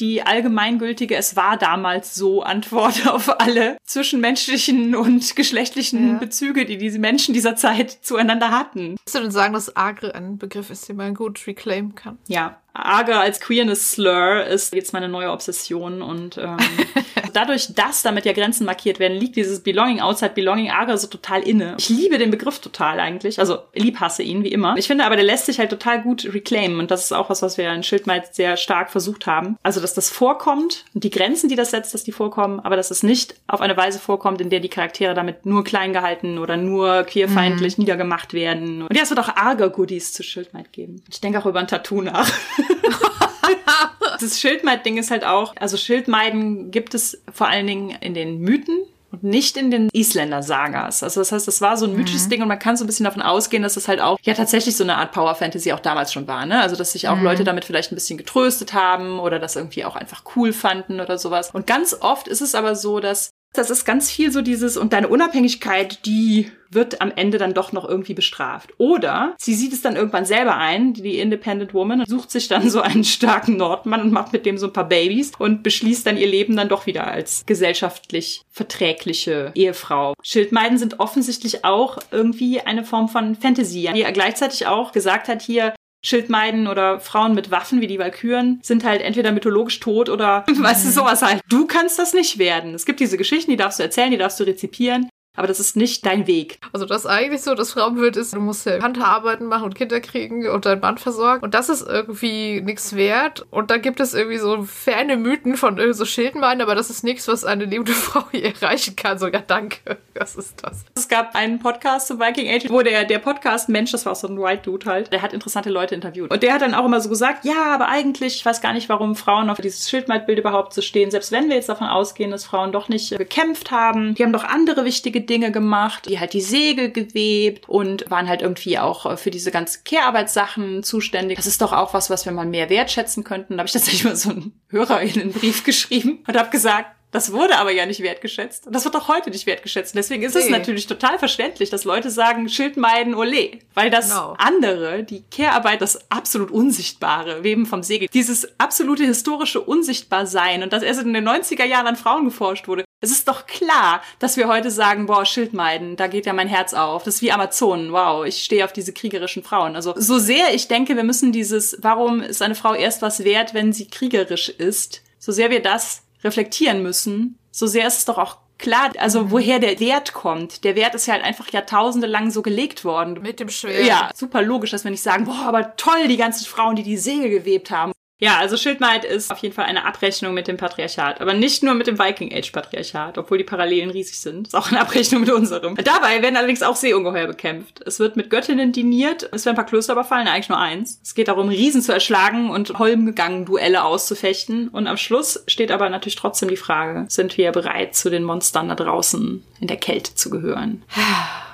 A: die allgemeingültige, es war damals so Antwort <laughs> auf alle zwischenmenschlichen und geschlechtlichen
B: Ja.
A: Bezüge, die diese Menschen dieser Zeit zueinander hatten.
B: Würdest du denn sagen, dass Agre ein Begriff ist, den man gut reclaimen kann?
A: Ja, Ager als Queerness-Slur ist jetzt meine neue Obsession und ähm, <laughs> dadurch, dass damit ja Grenzen markiert werden, liegt dieses Belonging, Outside Belonging Arge so total inne. Ich liebe den Begriff total eigentlich. Also lieb hasse ihn, wie immer. Ich finde aber, der lässt sich halt total gut reclaimen. Und das ist auch was, was wir in Schildmeid sehr stark versucht haben. Also, dass das vorkommt und die Grenzen, die das setzt, dass die vorkommen, aber dass es nicht auf eine Weise vorkommt, in der die Charaktere damit nur klein gehalten oder nur queerfeindlich mhm. niedergemacht werden. Und ja, es wird auch arger Goodies zu Schildmeid geben. Ich denke auch über ein Tattoo nach. <laughs> <laughs> das Schildmeid-Ding ist halt auch, also Schildmeiden gibt es vor allen Dingen in den Mythen und nicht in den Isländer-Sagas. Also das heißt, das war so ein mythisches mhm. Ding und man kann so ein bisschen davon ausgehen, dass es halt auch ja tatsächlich so eine Art Power Fantasy auch damals schon war, ne? Also dass sich auch mhm. Leute damit vielleicht ein bisschen getröstet haben oder das irgendwie auch einfach cool fanden oder sowas. Und ganz oft ist es aber so, dass das ist ganz viel so dieses, und deine Unabhängigkeit, die wird am Ende dann doch noch irgendwie bestraft. Oder sie sieht es dann irgendwann selber ein, die Independent Woman, sucht sich dann so einen starken Nordmann und macht mit dem so ein paar Babys und beschließt dann ihr Leben dann doch wieder als gesellschaftlich verträgliche Ehefrau. Schildmeiden sind offensichtlich auch irgendwie eine Form von Fantasy, die gleichzeitig auch gesagt hat hier, Schildmeiden oder Frauen mit Waffen wie die Walküren sind halt entweder mythologisch tot oder <laughs> weißt du sowas halt. Du kannst das nicht werden. Es gibt diese Geschichten, die darfst du erzählen, die darfst du rezipieren. Aber das ist nicht dein Weg.
B: Also das ist eigentlich so, das Frauenbild ist, du musst ja Handarbeiten machen und Kinder kriegen und dein Mann versorgen. Und das ist irgendwie nichts wert. Und da gibt es irgendwie so ferne Mythen von so Schildmeinen, aber das ist nichts, was eine lebende <laughs> Frau hier erreichen kann. So, ja, danke. Was ist das?
A: Es gab einen Podcast zu Viking Age, wo der, der Podcast-Mensch, das war auch so ein White Dude halt, der hat interessante Leute interviewt. Und der hat dann auch immer so gesagt, ja, aber eigentlich, ich weiß gar nicht, warum Frauen auf dieses Schildmeidbild überhaupt so stehen. Selbst wenn wir jetzt davon ausgehen, dass Frauen doch nicht gekämpft haben, die haben doch andere wichtige Dinge gemacht, die halt die Segel gewebt und waren halt irgendwie auch äh, für diese ganzen Kehrarbeitssachen zuständig. Das ist doch auch was, was wir mal mehr wertschätzen könnten. Da habe ich tatsächlich mal so einen HörerInnen-Brief geschrieben und habe gesagt, das wurde aber ja nicht wertgeschätzt. Und das wird auch heute nicht wertgeschätzt. Deswegen ist nee. es natürlich total verständlich, dass Leute sagen, Schild meiden, ole. Weil das genau. andere, die Kehrarbeit, das absolut Unsichtbare, Weben vom Segel, dieses absolute historische Unsichtbarsein und dass erst in den 90er Jahren an Frauen geforscht wurde, es ist doch klar, dass wir heute sagen, boah, Schildmeiden, da geht ja mein Herz auf. Das ist wie Amazonen. Wow, ich stehe auf diese kriegerischen Frauen. Also so sehr ich denke, wir müssen dieses, warum ist eine Frau erst was wert, wenn sie kriegerisch ist, so sehr wir das reflektieren müssen, so sehr ist es doch auch klar, also mhm. woher der Wert kommt. Der Wert ist ja halt einfach jahrtausende lang so gelegt worden.
B: Mit dem Schwert.
A: Ja, super logisch, dass wir nicht sagen, boah, aber toll, die ganzen Frauen, die die Segel gewebt haben. Ja, also Schildmaid ist auf jeden Fall eine Abrechnung mit dem Patriarchat. Aber nicht nur mit dem Viking Age Patriarchat, obwohl die Parallelen riesig sind. Ist auch eine Abrechnung mit unserem. Dabei werden allerdings auch Seeungeheuer bekämpft. Es wird mit Göttinnen diniert. Es werden ein paar Klöster überfallen, eigentlich nur eins. Es geht darum, Riesen zu erschlagen und holmgegangen Duelle auszufechten. Und am Schluss steht aber natürlich trotzdem die Frage, sind wir bereit, zu den Monstern da draußen in der Kälte zu gehören?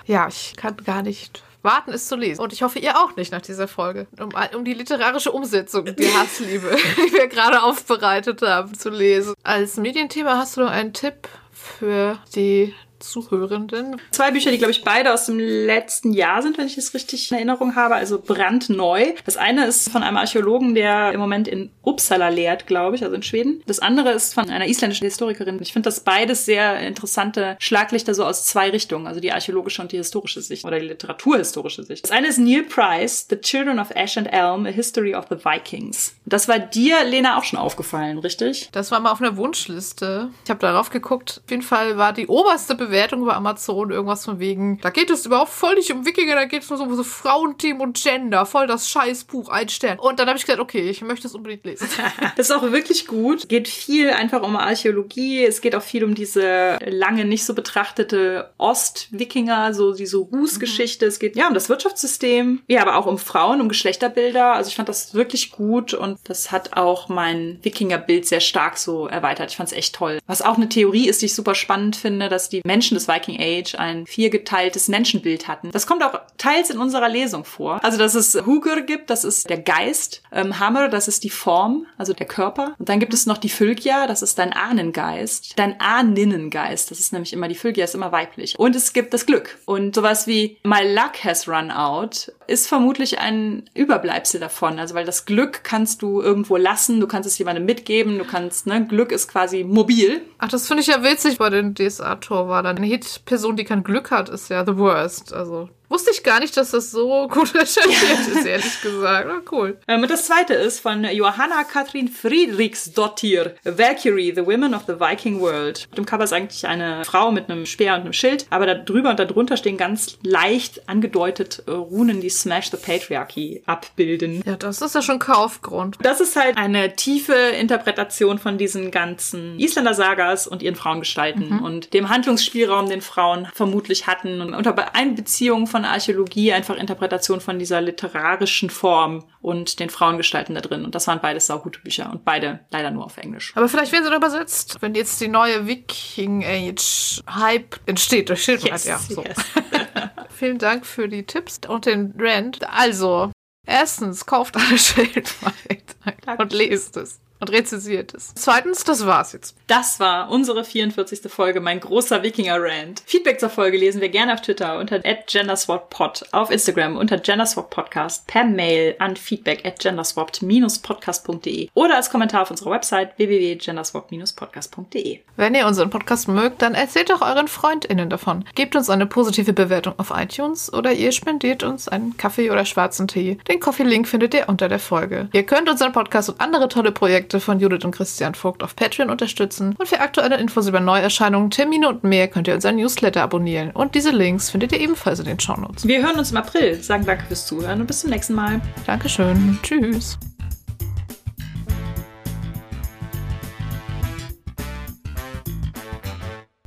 B: Ja, ich kann gar nicht warten, es zu lesen. Und ich hoffe, ihr auch nicht nach dieser Folge. Um, um die literarische Umsetzung, die <laughs> Hassliebe, die wir gerade aufbereitet haben, zu lesen. Als Medienthema hast du noch einen Tipp für die Zuhörenden.
A: Zwei Bücher, die, glaube ich, beide aus dem letzten Jahr sind, wenn ich es richtig in Erinnerung habe, also brandneu. Das eine ist von einem Archäologen, der im Moment in Uppsala lehrt, glaube ich, also in Schweden. Das andere ist von einer isländischen Historikerin. Ich finde das beides sehr interessante Schlaglichter so aus zwei Richtungen, also die archäologische und die historische Sicht oder die literaturhistorische Sicht. Das eine ist Neil Price, The Children of Ash and Elm, A History of the Vikings. Das war dir, Lena, auch schon aufgefallen, richtig?
B: Das war mal auf einer Wunschliste. Ich habe darauf geguckt. Auf jeden Fall war die oberste Bewertung über Amazon irgendwas von wegen, da geht es überhaupt voll nicht um Wikinger, da geht es nur so um so Frauenteam und Gender, voll das Scheißbuch, ein Stern. Und dann habe ich gesagt, okay, ich möchte es unbedingt lesen. <laughs>
A: das ist auch wirklich gut. Geht viel einfach um Archäologie, es geht auch viel um diese lange nicht so betrachtete Ost-Wikinger, so diese Rußgeschichte. Mhm. Es geht ja um das Wirtschaftssystem, ja, aber auch um Frauen, um Geschlechterbilder. Also ich fand das wirklich gut und das hat auch mein Wikingerbild sehr stark so erweitert. Ich fand es echt toll. Was auch eine Theorie ist, die ich super spannend finde, dass die Menschen Menschen des Viking Age ein viergeteiltes Menschenbild hatten. Das kommt auch teils in unserer Lesung vor. Also, dass es Hugur gibt, das ist der Geist, ähm, Hammer, das ist die Form, also der Körper. Und dann gibt es noch die Fylgja, das ist dein Ahnengeist, dein Ahninnengeist, das ist nämlich immer, die Fylgja ist immer weiblich. Und es gibt das Glück. Und sowas wie My luck has run out ist vermutlich ein Überbleibsel davon. Also, weil das Glück kannst du irgendwo lassen, du kannst es jemandem mitgeben, du kannst, ne, Glück ist quasi mobil.
B: Ach, das finde ich ja witzig bei den DSA-Tor dann eine Hit-Person, die kein Glück hat, ist ja the worst. Also Wusste ich gar nicht, dass das so <laughs> gut recherchiert ist, <laughs> ehrlich gesagt. Na, cool.
A: Ähm, und das zweite ist von Johanna Katrin Friedrichsdottir, Valkyrie, The Women of the Viking World. Auf dem Cover ist eigentlich eine Frau mit einem Speer und einem Schild, aber da drüber und darunter stehen ganz leicht angedeutet äh, Runen, die Smash the Patriarchy abbilden.
B: Ja, das ist ja schon Kaufgrund.
A: Das ist halt eine tiefe Interpretation von diesen ganzen Isländer-Sagas und ihren Frauengestalten und dem Handlungsspielraum, den Frauen vermutlich hatten und unter Einbeziehung von Archäologie einfach Interpretation von dieser literarischen Form und den Frauengestalten da drin. Und das waren beides saugute Bücher und beide leider nur auf Englisch.
B: Aber vielleicht werden sie noch übersetzt, wenn jetzt die neue Viking Age Hype entsteht durch Schildwald. ja, so.
A: yes. <laughs>
B: Vielen Dank für die Tipps und den Rant. Also, erstens, kauft alle <laughs> Schildwald und lest es und rezensiert es. Zweitens, das war's jetzt.
A: Das war unsere 44. Folge, mein großer Wikinger-Rant. Feedback zur Folge lesen wir gerne auf Twitter unter genderswapped, auf Instagram unter genderswappedpodcast, per Mail an feedback at genderswapped-podcast.de oder als Kommentar auf unserer Website www.genderswapped-podcast.de.
B: Wenn ihr unseren Podcast mögt, dann erzählt doch euren FreundInnen davon. Gebt uns eine positive Bewertung auf iTunes oder ihr spendiert uns einen Kaffee oder schwarzen Tee. Den Coffee-Link findet ihr unter der Folge. Ihr könnt unseren Podcast und andere tolle Projekte von Judith und Christian Vogt auf Patreon unterstützen. Und für aktuelle Infos über Neuerscheinungen, Termine und mehr könnt ihr unseren Newsletter abonnieren. Und diese Links findet ihr ebenfalls in den Shownotes.
A: Wir hören uns im April, sagen danke fürs Zuhören und bis zum nächsten Mal.
B: Dankeschön. Tschüss.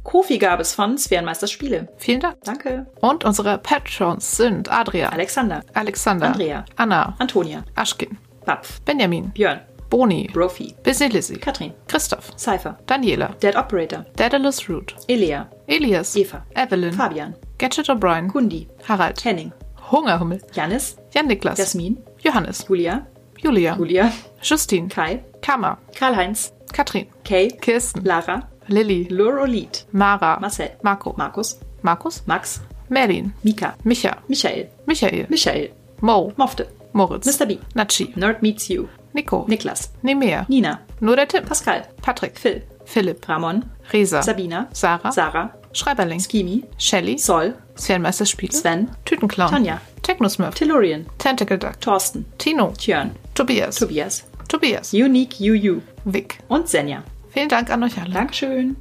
A: Kofi gab es von Sphärenmeisters Spiele.
B: Vielen Dank.
A: Danke.
B: Und unsere Patrons sind Adria,
A: Alexander,
B: Alexander,
A: Andrea.
B: Anna,
A: Antonia,
B: Aschkin,
A: Papf,
B: Benjamin,
A: Björn,
B: Boni,
A: Brophy,
B: Busy Lizzy,
A: Katrin,
B: Christoph,
A: Cypher,
B: Daniela,
A: Dead Operator,
B: Daedalus Root,
A: Elea,
B: Elias,
A: Eva,
B: Evelyn,
A: Fabian,
B: Gadget O'Brien,
A: Kundi,
B: Harald,
A: Henning,
B: Hungerhummel,
A: Janis,
B: Jan-Niklas,
A: Jasmin,
B: Johannes,
A: Julia,
B: Julia,
A: Julia,
B: Justine,
A: Kai,
B: Kama,
A: Karl-Heinz,
B: Katrin,
A: Kay,
B: Kirsten,
A: Lara,
B: Lilly,
A: Lorolit,
B: Mara,
A: Marcel,
B: Marco,
A: Markus,
B: Markus,
A: Max,
B: Merlin,
A: Mika,
B: Micha,
A: Michael,
B: Michael,
A: Michael,
B: Mo,
A: Mofte,
B: Moritz,
A: Mr. B,
B: Nachi,
A: Nerd Meets You,
B: Nico,
A: Niklas,
B: Nemea,
A: Nina,
B: nur der Tipp,
A: Pascal,
B: Patrick,
A: Phil,
B: Philipp,
A: Ramon,
B: Resa,
A: Sabina,
B: Sarah,
A: Sarah,
B: Schreiberling,
A: Skimi,
B: Shelly,
A: Sol,
B: Sphärenmeisterspiele,
A: Sven,
B: Tütenclown,
A: Tanja,
B: Technosmurf,
A: Tellurian,
B: Tentacle Duck,
A: Thorsten,
B: Tino,
A: Tjörn,
B: Tobias,
A: Tobias,
B: Tobias,
A: Unique UU
B: Vic.
A: und Senja.
B: Vielen Dank an euch alle.
A: Dankeschön.